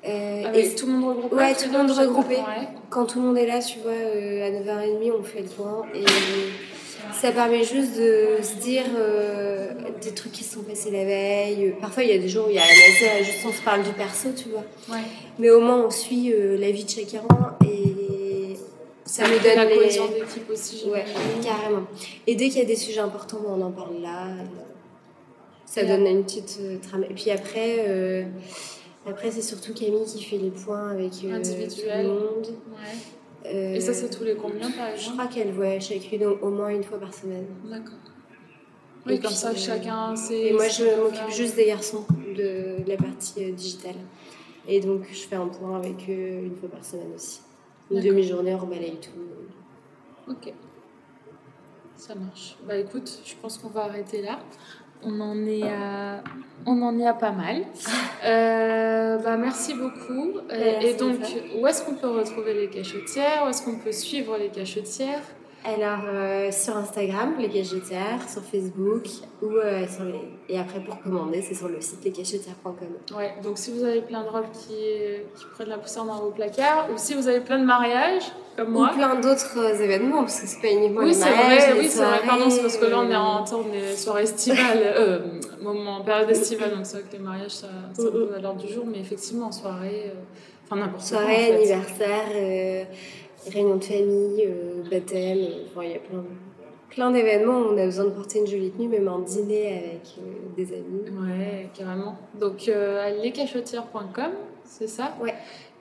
Speaker 2: Avec tout le monde regroupé
Speaker 3: Ouais, tout le monde regroupé. Quand tout le monde est là, tu vois, à 9h30, on fait le point. Et ça permet juste de se dire euh, des trucs qui se sont passés la veille. Parfois, il y a des jours où il y a un juste on se parle du perso, tu vois. Mais au moins, on suit euh, la vie de chacun et
Speaker 2: ça, nous donne la cohésion d'équipe aussi.
Speaker 3: Ouais, carrément. Et dès qu'il y a des sujets importants, on en parle là. Ça donne une petite euh, trame. Et puis après, après c'est surtout Camille qui fait les points avec tout le monde.
Speaker 2: Ouais. Et ça, c'est tous les combien par exemple
Speaker 3: Je crois qu'elle voit chacune au, moins une fois par semaine.
Speaker 2: D'accord. Oui, comme ça, euh, chacun sait.
Speaker 3: Et moi, je m'occupe juste des garçons, de, la partie euh, digitale. Et donc, je fais un point avec eux une fois par semaine aussi. Une demi-journée, on balaye tout.
Speaker 2: Ok. Ça marche. Bah écoute, je pense qu'on va arrêter là on en est à, on en est à pas mal. [LAUGHS] Euh, bah, merci beaucoup. Euh, et donc, où est-ce qu'on peut retrouver les cachotières Où est-ce qu'on peut suivre les cachotières
Speaker 3: alors, euh, sur Instagram, les cachetières, sur Facebook, ou sur les... et après pour commander, c'est sur le site lescachetières.com.
Speaker 2: Ouais, donc si vous avez plein de robes qui, qui prennent la poussière dans vos placards, ou si vous avez plein de mariages, comme moi.
Speaker 3: Ou plein d'autres événements, parce que c'est pas uniquement
Speaker 2: oui,
Speaker 3: les mariages.
Speaker 2: Vrai, oui, c'est vrai, pardon, c'est parce que là on est en temps de soirée estivale, euh, [LAUGHS] moment, période estivale, donc c'est vrai que les mariages ça, ça un peu à l'ordre du jour, mais effectivement en soirée, enfin n'importe
Speaker 3: quoi. Soirée, anniversaire réunion de famille, euh, baptême, euh, il y a plein, plein d'événements où on a besoin de porter une jolie tenue, même en dîner avec euh, des amis.
Speaker 2: Ouais, carrément. Donc, lescachotières.com, c'est ça?
Speaker 3: Ouais.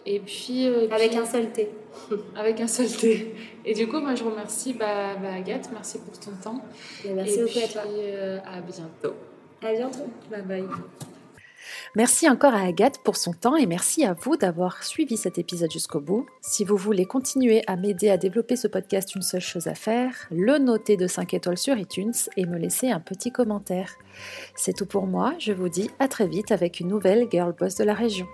Speaker 2: Et puis,
Speaker 3: Avec un seul T. [LAUGHS] [LAUGHS]
Speaker 2: Avec un seul T. Et du coup, moi, je remercie bah, bah, Agathe, merci pour ton temps.
Speaker 3: merci beaucoup à toi.
Speaker 2: à bientôt.
Speaker 3: À bientôt.
Speaker 2: Bye bye.
Speaker 1: Merci encore à Agathe pour son temps et merci à vous d'avoir suivi cet épisode jusqu'au bout. Si vous voulez continuer à m'aider à développer ce podcast, une seule chose à faire, le noter de 5 étoiles sur iTunes et me laisser un petit commentaire. C'est tout pour moi, je vous dis à très vite avec une nouvelle Girl Boss de la région.